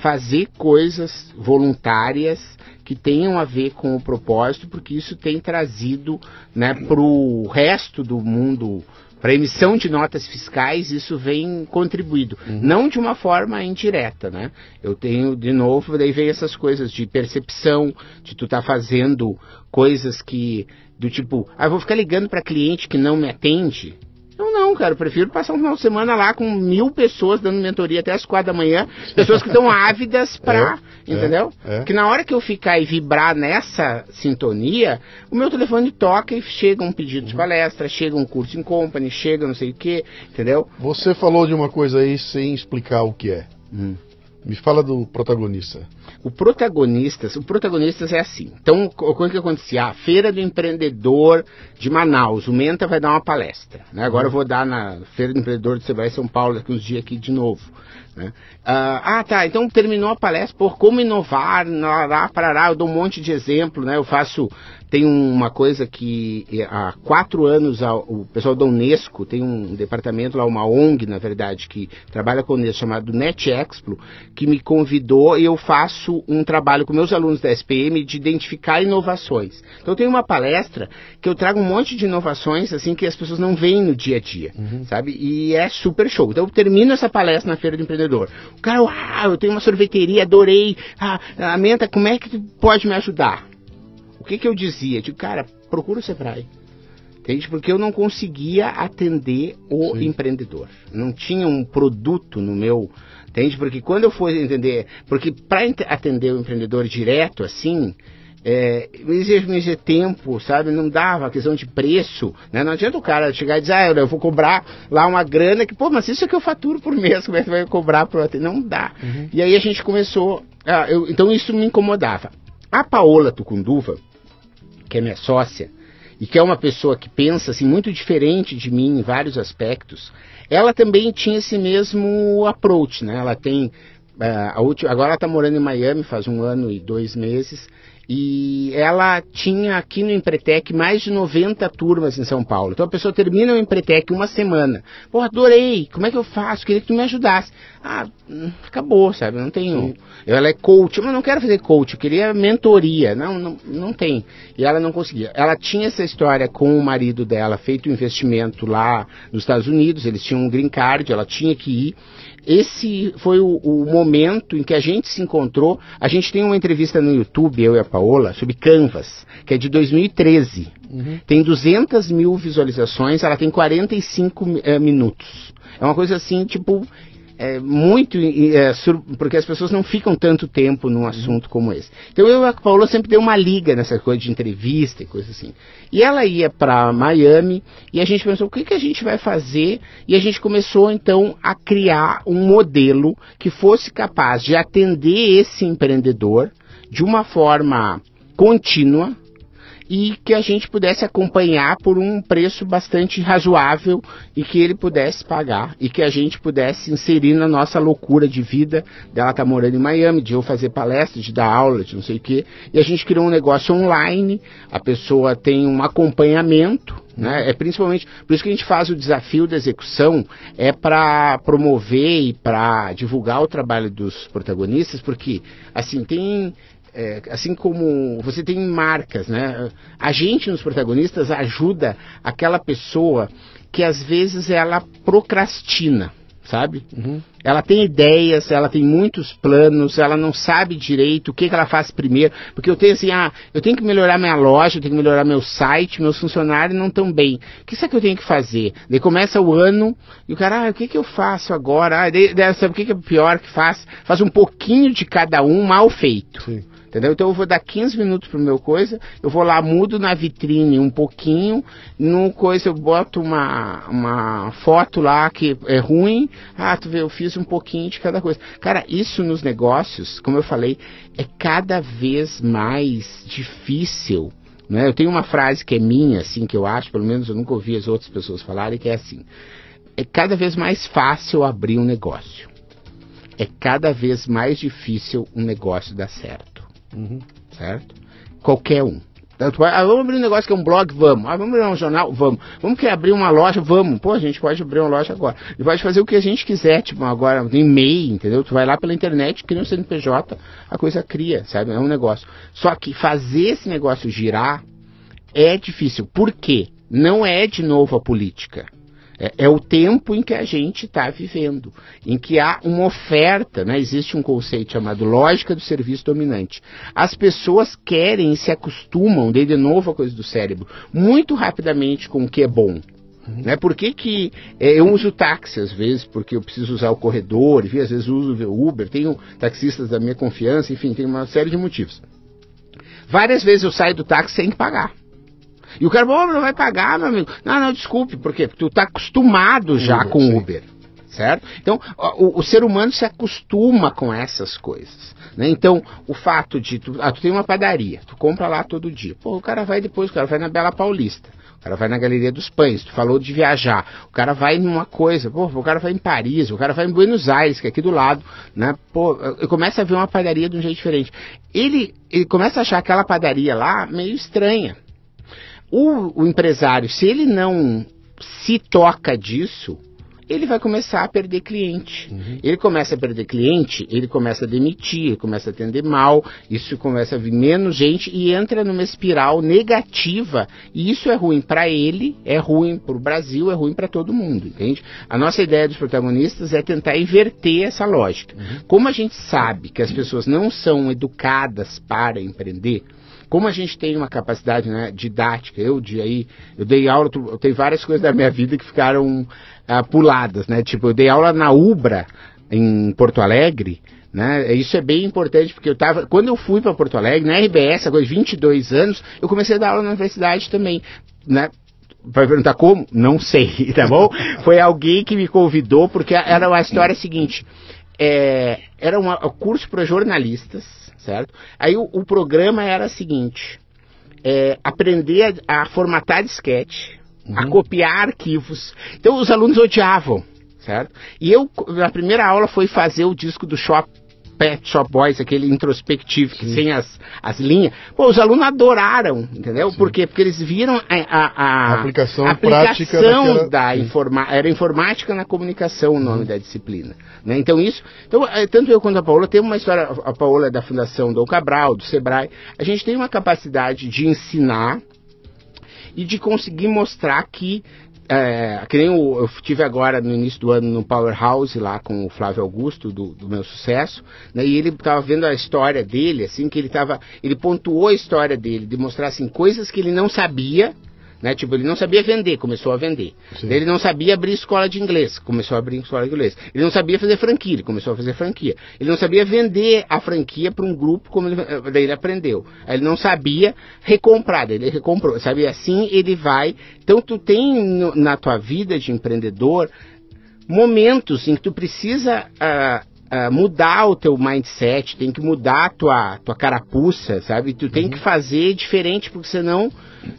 fazer coisas voluntárias que tenham a ver com o propósito, porque isso tem trazido né, para o resto do mundo, para a emissão de notas fiscais, isso vem contribuído. Uhum. Não de uma forma indireta, né? Eu tenho, de novo, daí vem essas coisas de percepção, de tu estar tá fazendo coisas que, do tipo, ah, vou ficar ligando para cliente que não me atende, não, não, cara, eu prefiro passar um final de semana lá com mil pessoas dando mentoria até as quatro da manhã, pessoas que estão <laughs> ávidas pra, é, entendeu? É, é. Que na hora que eu ficar e vibrar nessa sintonia, o meu telefone toca e chega um pedido uhum. de palestra, chega um curso em company, chega não sei o que, entendeu? Você falou de uma coisa aí sem explicar o que é. Hum. Me fala do protagonista. O protagonista, o protagonista é assim. Então, o que acontecia? A Feira do Empreendedor de Manaus, o Menta vai dar uma palestra. Né? Agora eu vou dar na Feira do Empreendedor de Sebrae São Paulo daqui uns dias aqui de novo. Né? Ah, ah, tá. Então terminou a palestra por como inovar, lá, parará, eu dou um monte de exemplo, né? Eu faço tem uma coisa que eh, há quatro anos o pessoal da Unesco tem um departamento lá, uma ONG, na verdade, que trabalha com isso, chamado NetExplo, que me convidou e eu faço um trabalho com meus alunos da SPM de identificar inovações. Então eu tenho uma palestra que eu trago um monte de inovações assim que as pessoas não veem no dia a dia, uhum. sabe? E é super show. Então eu termino essa palestra na Feira do Empreendedor. O cara, uau, eu tenho uma sorveteria, adorei. Ah, a menta, como é que tu pode me ajudar? Que, que eu dizia? Digo, cara, procura o Sebrae. Entende? Porque eu não conseguia atender o Sim. empreendedor. Não tinha um produto no meu. Entende? Porque quando eu for entender. Porque para atender o empreendedor direto assim, é, exige tempo, sabe? Não dava, questão de preço, né? Não adianta o cara chegar e dizer, ah, eu vou cobrar lá uma grana que, pô, mas isso é que eu faturo por mês, <laughs> como é que vai cobrar por Não dá. Uhum. E aí a gente começou, ah, eu, então isso me incomodava. A Paola Tucunduva, que é minha sócia, e que é uma pessoa que pensa assim muito diferente de mim em vários aspectos, ela também tinha esse mesmo approach, né? Ela tem uh, última, agora ela está morando em Miami faz um ano e dois meses e ela tinha aqui no Empretec mais de 90 turmas em São Paulo. Então a pessoa termina o Empretec uma semana. Pô, adorei, como é que eu faço? Queria que tu me ajudasse. Ah, hum, acabou, sabe? Não tenho. Ela é coach, mas não quero fazer coach, eu queria mentoria. Não, não, não tem. E ela não conseguia. Ela tinha essa história com o marido dela, feito um investimento lá nos Estados Unidos, eles tinham um green card, ela tinha que ir esse foi o, o, momento em que a gente se encontrou. A gente tem uma entrevista no YouTube, eu e a Paola, sobre Canvas, que é de 2013. Uhum. Tem 200 mil visualizações, ela tem 45 é, minutos. É uma coisa assim, tipo, é, muito. É, porque as pessoas não ficam tanto tempo num assunto como esse. Então eu e a Paula sempre deu uma liga nessa coisa de entrevista e coisa assim. E ela ia para Miami e a gente pensou: o que, que a gente vai fazer? E a gente começou então a criar um modelo que fosse capaz de atender esse empreendedor de uma forma contínua e que a gente pudesse acompanhar por um preço bastante razoável e que ele pudesse pagar e que a gente pudesse inserir na nossa loucura de vida dela tá morando em Miami, de eu fazer palestras, de dar aula, de não sei o quê. E a gente criou um negócio online, a pessoa tem um acompanhamento, né? É principalmente por isso que a gente faz o desafio da execução é para promover e para divulgar o trabalho dos protagonistas, porque assim tem é, assim como você tem marcas, né? A gente nos protagonistas ajuda aquela pessoa que às vezes ela procrastina, sabe? Uhum. Ela tem ideias, ela tem muitos planos, ela não sabe direito o que, que ela faz primeiro, porque eu tenho assim, ah, eu tenho que melhorar minha loja, eu tenho que melhorar meu site, meus funcionários não estão bem. O que será que eu tenho que fazer? Daí começa o ano e o cara, ah, o que, que eu faço agora? Ah, daí, daí, sabe o que, que é pior que faz? Faz um pouquinho de cada um mal feito. Sim. Entendeu? Então eu vou dar 15 minutos pro meu coisa, eu vou lá, mudo na vitrine um pouquinho, no coisa eu boto uma, uma foto lá que é ruim, ah, tu vê, eu fiz um pouquinho de cada coisa. Cara, isso nos negócios, como eu falei, é cada vez mais difícil. Né? Eu tenho uma frase que é minha, assim, que eu acho, pelo menos eu nunca ouvi as outras pessoas falarem, que é assim: é cada vez mais fácil abrir um negócio. É cada vez mais difícil um negócio dar certo. Uhum. Certo? Qualquer um. Ah, vamos abrir um negócio que é um blog? Vamos. Ah, vamos abrir um jornal? Vamos. Vamos querer abrir uma loja? Vamos. Pô, a gente pode abrir uma loja agora. E pode fazer o que a gente quiser, tipo, agora, no e-mail, entendeu? Tu vai lá pela internet, cria um CNPJ, a coisa cria, sabe? É um negócio. Só que fazer esse negócio girar é difícil. Por quê? Não é de novo a política. É, é, o tempo em que a gente está vivendo, em que há uma oferta, né? existe um conceito chamado lógica do serviço dominante. As pessoas querem e se acostumam, de, de novo a coisa do cérebro, muito rapidamente com o que é bom. Uhum. Né? Por que, que é, eu uso táxi às vezes, porque eu preciso usar o corredor, enfim, às vezes uso o Uber, tenho taxistas da minha confiança, enfim, tem uma série de motivos. Várias vezes eu saio do táxi sem pagar. E o cara, oh, não vai pagar, meu amigo. Não, não, desculpe, por quê? Porque tu está acostumado já Uber, com sim. Uber. Certo? Então, o, o, ser humano se acostuma com essas coisas. Né? Então, o fato de. Tu, ah, tu tem uma padaria, tu compra lá todo dia. Pô, o cara vai depois, o cara vai na Bela Paulista. O cara vai na Galeria dos Pães, tu falou de viajar. O cara vai numa coisa, pô, o cara vai em Paris, o cara vai em Buenos Aires, que é aqui do lado, né? Pô, eu começo a ver uma padaria de um jeito diferente. Ele, ele começa a achar aquela padaria lá meio estranha. O, o empresário, se ele não se toca disso, ele vai começar a perder cliente. Uhum. Ele começa a perder cliente, ele começa a demitir, ele começa a atender mal, isso começa a vir menos gente e entra numa espiral negativa. E isso é ruim para ele, é ruim para o Brasil, é ruim para todo mundo, entende? A nossa ideia dos protagonistas é tentar inverter essa lógica. Uhum. Como a gente sabe que as pessoas não são educadas para empreender, como a gente tem uma capacidade né, didática, eu de aí, eu dei aula, eu tenho várias coisas da minha vida que ficaram uh, puladas, né? Tipo, eu dei aula na Ubra em Porto Alegre, né? Isso é bem importante, porque eu tava. Quando eu fui para Porto Alegre, na RBS, agora 22 anos, eu comecei a dar aula na universidade também. Né? Vai perguntar como? Não sei, <laughs> tá bom? Foi alguém que me convidou, porque era a história seguinte. É, era um curso para jornalistas, certo? Aí o, o, programa era o seguinte: é, aprender a, a, formatar disquete, uhum. a copiar arquivos. Então os alunos odiavam, certo? E eu, na primeira aula, foi fazer o disco do Shop Pet Shop Boys, aquele introspectivo, que sem as, as linhas. Pô, os alunos adoraram, entendeu? Sim. Por quê? Porque eles viram a, a, a, a aplicação, daquela... da informática. Era informática na comunicação o nome uhum. da disciplina. Né? Então, isso. Então, é, tanto eu quanto a Paola temos uma história. A Paola é da Fundação Dom Cabral, do Sebrae. A gente tem uma capacidade de ensinar e de conseguir mostrar que é, que nem o, eu tive agora no início do ano no Powerhouse lá com o Flávio Augusto do, do meu sucesso, né, e ele estava vendo a história dele, assim que ele estava, ele pontuou a história dele, de mostrar assim coisas que ele não sabia né? Tipo, ele não sabia vender, começou a vender. Ele não sabia abrir escola de inglês, começou a abrir escola de inglês. Ele não sabia fazer franquia, ele começou a fazer franquia. Ele não sabia vender a franquia para um grupo, como ele, daí ele aprendeu. Ele não sabia recomprar, daí ele recomprou. Sabe, assim ele vai. Então, tu tem no, na tua vida de empreendedor momentos em que tu precisa. Uh, Uh, mudar o teu mindset, tem que mudar a tua, tua carapuça, sabe? Tu tem uhum. que fazer diferente, porque senão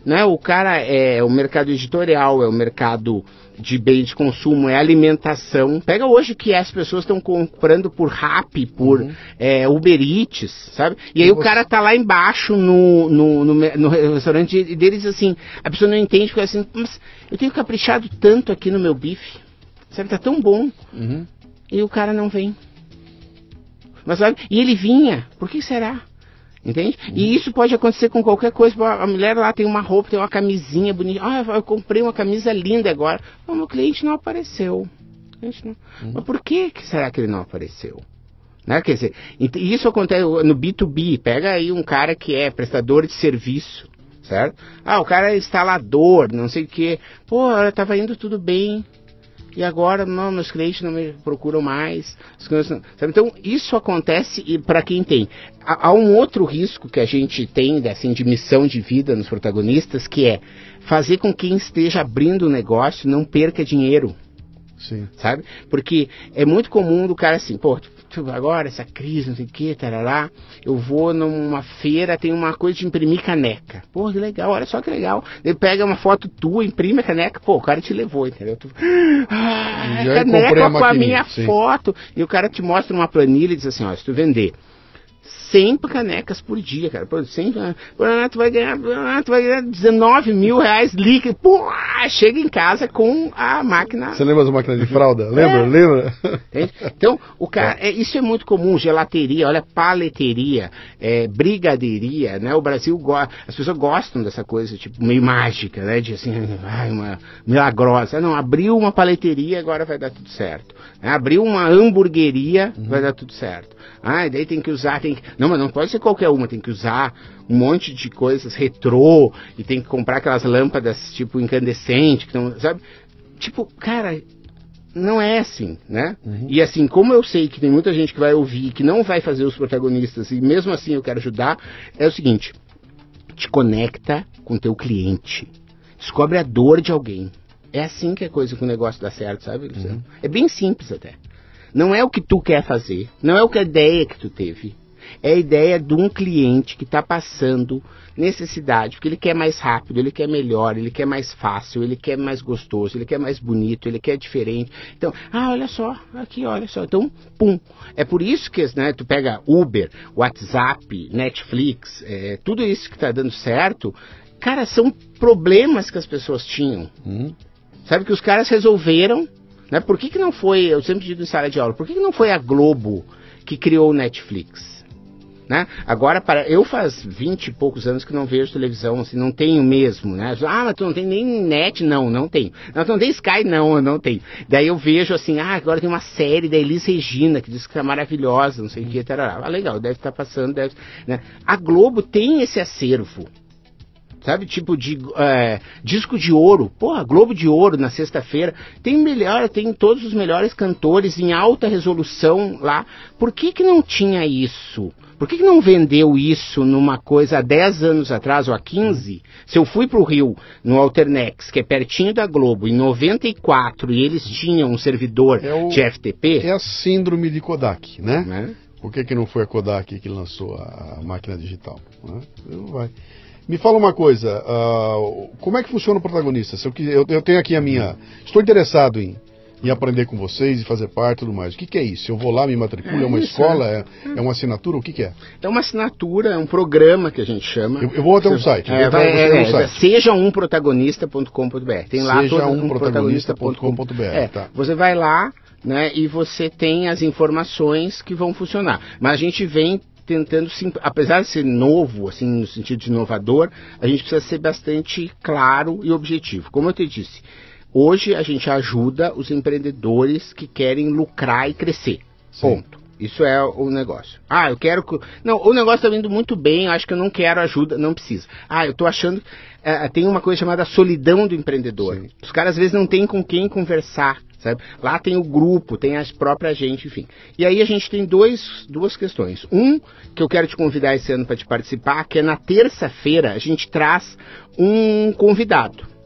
né? O cara é o mercado editorial, é o mercado de bem de consumo, é alimentação. Pega hoje que as pessoas estão comprando por Rap, por uhum. é, Uber Eats, sabe? E aí e o cara tá lá embaixo no, no, no, no restaurante e deles assim, a pessoa não entende, fica assim, mas eu tenho caprichado tanto aqui no meu bife, sabe? Tá tão bom. Uhum. E o cara não vem. Mas sabe? E ele vinha, por que será? Entende? Uhum. E isso pode acontecer com qualquer coisa. A mulher lá tem uma roupa, tem uma camisinha bonita. Ah, eu comprei uma camisa linda agora. O meu cliente não apareceu. Cliente não... Uhum. Mas por que, que será que ele não apareceu? Né? Quer dizer, isso acontece no B2B. Pega aí um cara que é prestador de serviço, certo? Ah, o cara é instalador, não sei o quê. Pô, estava indo tudo bem e agora não, meus clientes não me procuram mais. Não, então isso acontece e para quem tem. Há, há, um outro risco que a gente tem assim, de missão de vida nos protagonistas, que é fazer com que quem esteja abrindo o negócio não perca dinheiro. Sim. Sabe? Porque é muito comum do cara assim, pô, agora essa crise, não sei o que, tarará, eu vou numa feira, tem uma coisa de imprimir caneca. Pô, que legal, olha só que legal. Ele pega uma foto tua, imprime a caneca, pô, o cara te levou, entendeu? Tu, ah, caneca com a minha sim. foto. E o cara te mostra uma planilha e diz assim, ó, se tu vender 100 canecas por dia, cara. Por 100, por, tu vai ganhar, tu vai ganhar 19 mil reais líquido. Pô, chega em casa com a máquina. Você lembra da máquina de fralda? Lembra? É. Lembra? Então, o cara, é. É, isso é muito comum, gelateria, olha, paleteria, é, brigadeiria, né? O Brasil gosta, as pessoas gostam dessa coisa, tipo, meio mágica, né? De assim, ai, uma milagrosa. Não, abriu uma paleteria, agora vai dar tudo certo. Abriu uma hamburgueria, uhum. vai dar tudo certo. Ah, daí tem que usar, tem que... Não, mas não pode ser qualquer uma, tem que usar um monte de coisas retrô e tem que comprar aquelas lâmpadas tipo incandescente, que não, sabe? Tipo, cara, não é assim, né? Uhum. E assim, como eu sei que tem muita gente que vai ouvir que não vai fazer os protagonistas e mesmo assim eu quero ajudar, é o seguinte: te conecta com teu cliente. Descobre a dor de alguém. É assim que a coisa que o negócio dá certo, sabe? Uhum. É bem simples até. Não é o que tu quer fazer, não é o que a ideia que tu teve. É a ideia de um cliente que está passando necessidade, porque ele quer mais rápido, ele quer melhor, ele quer mais fácil, ele quer mais gostoso, ele quer mais bonito, ele quer diferente. Então, ah, olha só, aqui, olha só. Então, pum. É por isso que né, tu pega Uber, WhatsApp, Netflix, é, tudo isso que está dando certo, cara, são problemas que as pessoas tinham. Hum. Sabe que os caras resolveram né? Por que, que não foi, eu sempre digo em sala de aula, por que, que não foi a Globo que criou o Netflix? Né? Agora, para, eu faz 20 e poucos anos que não vejo televisão, assim, não tenho mesmo, né? Ah, mas tu não tem nem net? Não, não tenho. Não, tu não tem Sky? Não, eu não tenho. Daí eu vejo assim, ah, agora tem uma série da Elis Regina, que diz que é maravilhosa, não sei o que, tarará. Ah, legal, deve estar passando, deve... Né? A Globo tem esse acervo, sabe? Tipo de é, disco de ouro, porra, Globo de Ouro na sexta-feira. Tem melhor, tem todos os melhores cantores em alta resolução lá. Por que que não tinha isso? Por que, que não vendeu isso numa coisa há 10 anos atrás ou há 15? Se eu fui para o Rio, no Alternex, que é pertinho da Globo, em 94, e eles tinham um servidor é o, de FTP. É a síndrome de Kodak, né? É? Por que, que não foi a Kodak que lançou a máquina digital? Né? Não vai. Me fala uma coisa, uh, como é que funciona o protagonista? Eu, eu, tenho aqui a minha. Estou interessado em, em aprender com vocês e fazer parte e tudo mais. O que, que é isso? Eu vou lá, me matriculo, é, é uma isso, escola, é. É, é. uma assinatura, o que, que, é? É uma assinatura, é um programa que a gente chama. Eu, eu vou até um site. É, vai, é, um site. Seja um protagonista.com.br. Tem lá seja um protagonista.com.br. É, tá. Você vai lá. Né, e você tem as informações que vão funcionar. Mas a gente vem tentando, apesar de ser novo, assim, no sentido de inovador, a gente precisa ser bastante claro e objetivo. Como eu te disse, hoje a gente ajuda os empreendedores que querem lucrar e crescer. Sim. Ponto. Isso é o negócio. Ah, eu quero. Não, o negócio está vindo muito bem, eu acho que eu não quero ajuda, não precisa. Ah, eu estou achando. É, tem uma coisa chamada solidão do empreendedor. Sim. Os caras às vezes não têm com quem conversar. Sabe? Lá tem o grupo, tem as próprias gente, enfim. E aí a gente tem dois, duas questões. Um, que eu quero te convidar esse ano para te participar, que é na terça-feira a gente traz um convidado.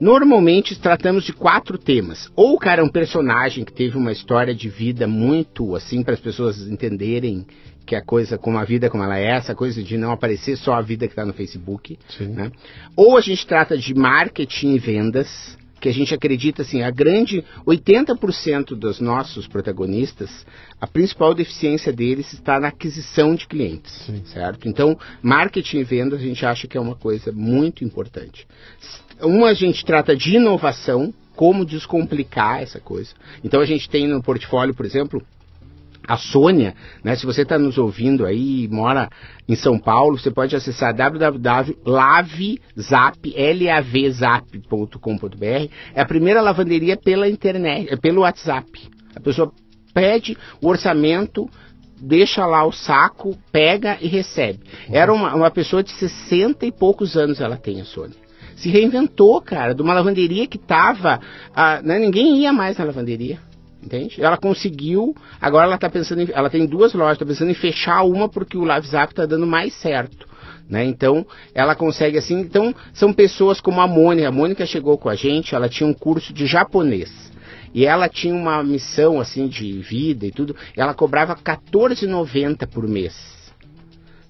Normalmente tratamos de quatro temas. Ou o cara é um personagem que teve uma história de vida muito assim para as pessoas entenderem que a coisa como a vida como ela é, essa coisa de não aparecer só a vida que está no Facebook. Né? Ou a gente trata de marketing e vendas que a gente acredita assim, a grande 80% dos nossos protagonistas, a principal deficiência deles está na aquisição de clientes, Sim. certo? Então, marketing e vendas a gente acha que é uma coisa muito importante. Uma a gente trata de inovação, como descomplicar essa coisa. Então a gente tem no portfólio, por exemplo, a Sônia, né, se você está nos ouvindo aí e mora em São Paulo, você pode acessar www.lavzap.com.br. É a primeira lavanderia pela internet, é pelo WhatsApp. A pessoa pede o orçamento, deixa lá o saco, pega e recebe. Uhum. Era uma, uma pessoa de 60 e poucos anos ela tem, a Sônia. Se reinventou, cara, de uma lavanderia que tava. Né, ninguém ia mais na lavanderia. Entende? Ela conseguiu, agora ela está pensando em, ela tem duas lojas, está pensando em fechar uma porque o LiveZap está dando mais certo. Né? Então, ela consegue assim. Então, são pessoas como a Mônica. A Mônica chegou com a gente, ela tinha um curso de japonês. E ela tinha uma missão assim de vida e tudo. Ela cobrava R$14,90 por mês.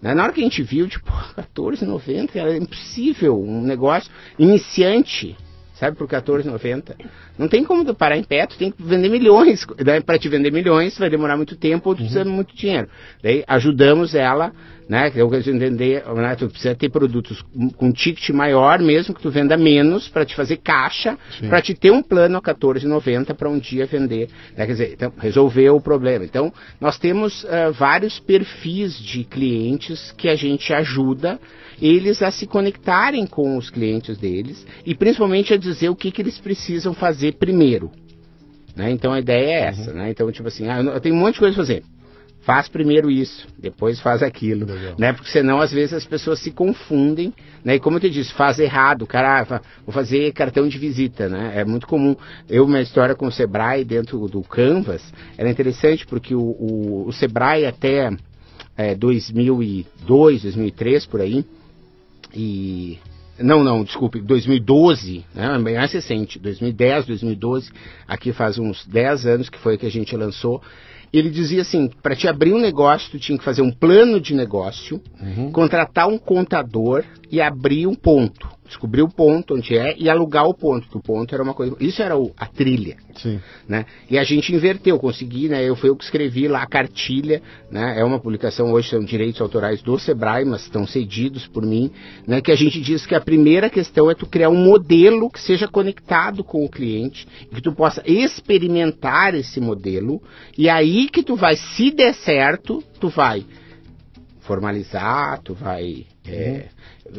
Né? Na hora que a gente viu, tipo, <laughs> R$14,90 era impossível. Um negócio iniciante sabe, por 14,90. Não tem como tu parar em pé, tu tem que vender milhões. Daí, para te vender milhões, vai demorar muito tempo ou tu uhum. precisa de muito dinheiro. Daí ajudamos ela, né? Eu quero entender, né, tu precisa ter produtos com ticket maior, mesmo que tu venda menos, para te fazer caixa, para te ter um plano a 14,90 para um dia vender. Né? Quer dizer, então, resolver o problema. Então, nós temos uh, vários perfis de clientes que a gente ajuda eles a se conectarem com os clientes deles e principalmente a dizer o que, que eles precisam fazer primeiro. Né? Então a ideia é essa. Uhum. Né? Então, tipo assim, ah, eu tenho um monte de coisa para fazer. Faz primeiro isso, depois faz aquilo, né? Porque senão às vezes as pessoas se confundem, né? E como eu te disse, faz errado, cara, ah, vou fazer cartão de visita, né? É muito comum. Eu uma história com o Sebrae dentro do Canvas era interessante porque o, o, o Sebrae até é, 2002, 2003 por aí, e não, não, desculpe, 2012, né, mais recente, 2010, 2012, aqui faz uns 10 anos que foi que a gente lançou. Ele dizia assim: para te abrir um negócio, tu tinha que fazer um plano de negócio, uhum. contratar um contador e abrir um ponto descobrir o ponto onde é e alugar o ponto, que o ponto era uma coisa. Isso era o, a trilha. Sim. Né? E a gente inverteu, consegui, né? Eu fui eu que escrevi lá a cartilha, né? É uma publicação hoje, são direitos autorais do Sebrae, mas estão cedidos por mim, né? Que a gente diz que a primeira questão é tu criar um modelo que seja conectado com o cliente, que tu possa experimentar esse modelo, e aí que tu vai, se der certo, tu vai formalizar, tu vai. É,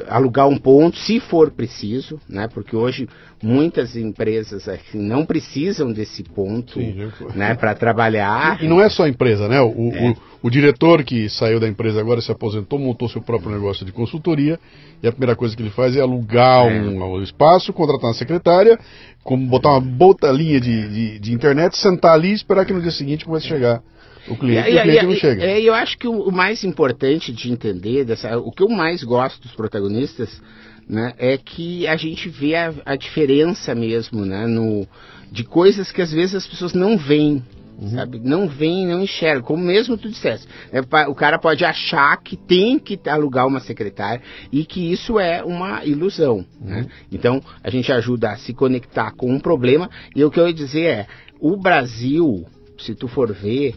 alugar um ponto, se for preciso, né? Porque hoje muitas empresas assim, não precisam desse ponto, Sim, né? Para trabalhar. E, e, não é só a empresa, né? O, é. o, O diretor que saiu da empresa agora se aposentou, montou seu próprio negócio de consultoria e a primeira coisa que ele faz é alugar é. Um, um, espaço, contratar uma secretária, como botar uma botalinha de, de, de, internet, sentar ali e esperar que no dia seguinte comece a chegar o cliente. E, e o cliente e, não chega. É, eu acho que o, o, mais importante de entender, dessa, o que eu mais gosto dos protagonistas, né, é que a gente vê a, a diferença mesmo, né, no, de coisas que às vezes as pessoas não veem. Uhum. Sabe? Não vem, não enxerga, como mesmo tu disseste. É, o cara pode achar que tem que alugar uma secretária e que isso é uma ilusão. Uhum. Né? Então, a gente ajuda a se conectar com um problema. E o que eu ia dizer é: o Brasil, se tu for ver,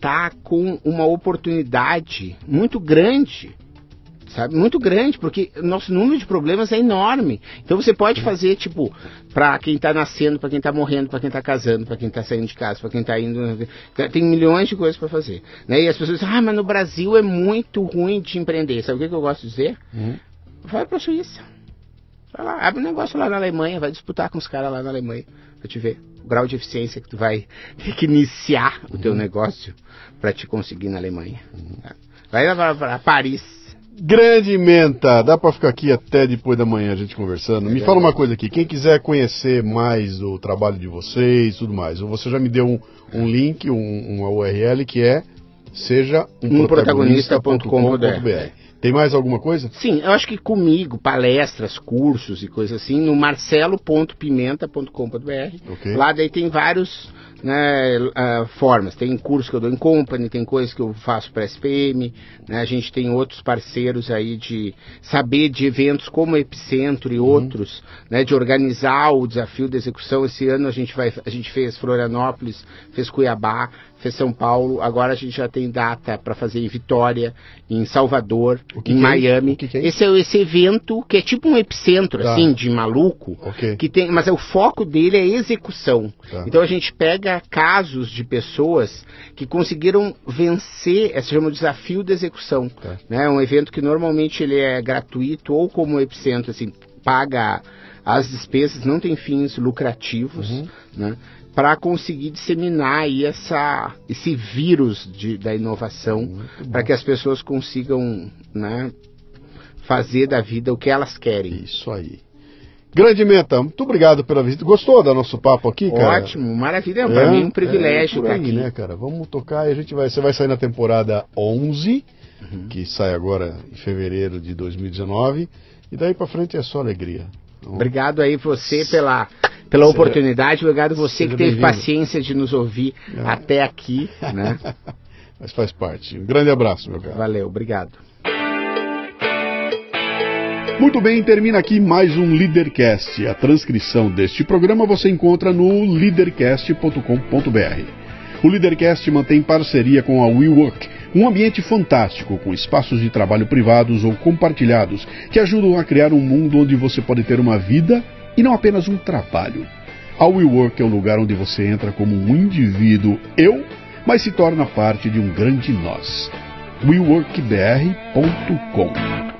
tá com uma oportunidade muito grande sabe? Muito grande, porque nosso número de problemas é enorme. Então você pode fazer, tipo, para quem está nascendo, para quem está morrendo, para quem está casando, para quem está saindo de casa, para quem está indo. Tem milhões de coisas para fazer. Né? E as pessoas dizem, ah, mas no Brasil é muito ruim de empreender. Sabe o que, que eu gosto de dizer? Uhum. Vai para a Suíça. Vai lá, abre um negócio lá na Alemanha, vai disputar com os caras lá na Alemanha, para te ver o grau de eficiência que tu vai <laughs> ter que iniciar o teu uhum. negócio para te conseguir na Alemanha. Vai para Paris Grande Menta, dá para ficar aqui até depois da manhã a gente conversando. Me fala uma coisa aqui, quem quiser conhecer mais o trabalho de vocês, tudo mais, você já me deu um, um link, um, uma URL que é seja um, um protagonista.com.br. Tem mais alguma coisa? Sim, eu acho que comigo, palestras, cursos e coisas assim, no marcelo.pimenta.com.br. Okay. Lá daí tem vários né, uh, formas. Tem curso que eu dou em company, tem coisas que eu faço para SPM, né, a gente tem outros parceiros aí de saber de eventos como Epicentro e uhum. outros, né, de organizar o desafio de execução. Esse ano a gente, vai, a gente fez Florianópolis, fez Cuiabá, fez São Paulo, agora a gente já tem data para fazer em Vitória, em Salvador, em é Miami. É? é esse é esse evento que é tipo um epicentro, tá. assim, de maluco, okay. que tem, mas é, o foco dele é execução. Tá. Então a gente pega casos de pessoas que conseguiram vencer, esse chama de desafio de execução. Tá. Né? Um evento que normalmente ele é gratuito ou como um epicentro, assim, paga as despesas, não tem fins lucrativos, uhum. né? para conseguir disseminar aí essa, esse vírus de, da inovação, para que as pessoas consigam né, fazer da vida o que elas querem. Isso aí. Grande Meta, muito obrigado pela visita. Gostou do nosso papo aqui, cara? Ótimo, maravilha. Para é, mim é um privilégio é, estar aqui. né, cara? Vamos tocar e a gente vai, você vai sair na temporada 11, uhum. que sai agora em fevereiro de 2019, e daí para frente é só alegria. Então, obrigado aí você pela pela Seja, oportunidade. Obrigado você que teve paciência de nos ouvir é. até aqui. Né? <laughs> Mas faz parte. Um grande abraço, meu caro. Valeu, obrigado. Muito bem, termina aqui mais um Leadercast. A transcrição deste programa você encontra no leadercast.com.br. O Leadercast mantém parceria com a WeWork, um ambiente fantástico com espaços de trabalho privados ou compartilhados que ajudam a criar um mundo onde você pode ter uma vida e não apenas um trabalho. A WeWork é o lugar onde você entra como um indivíduo eu, mas se torna parte de um grande nós. WeWorkBR.com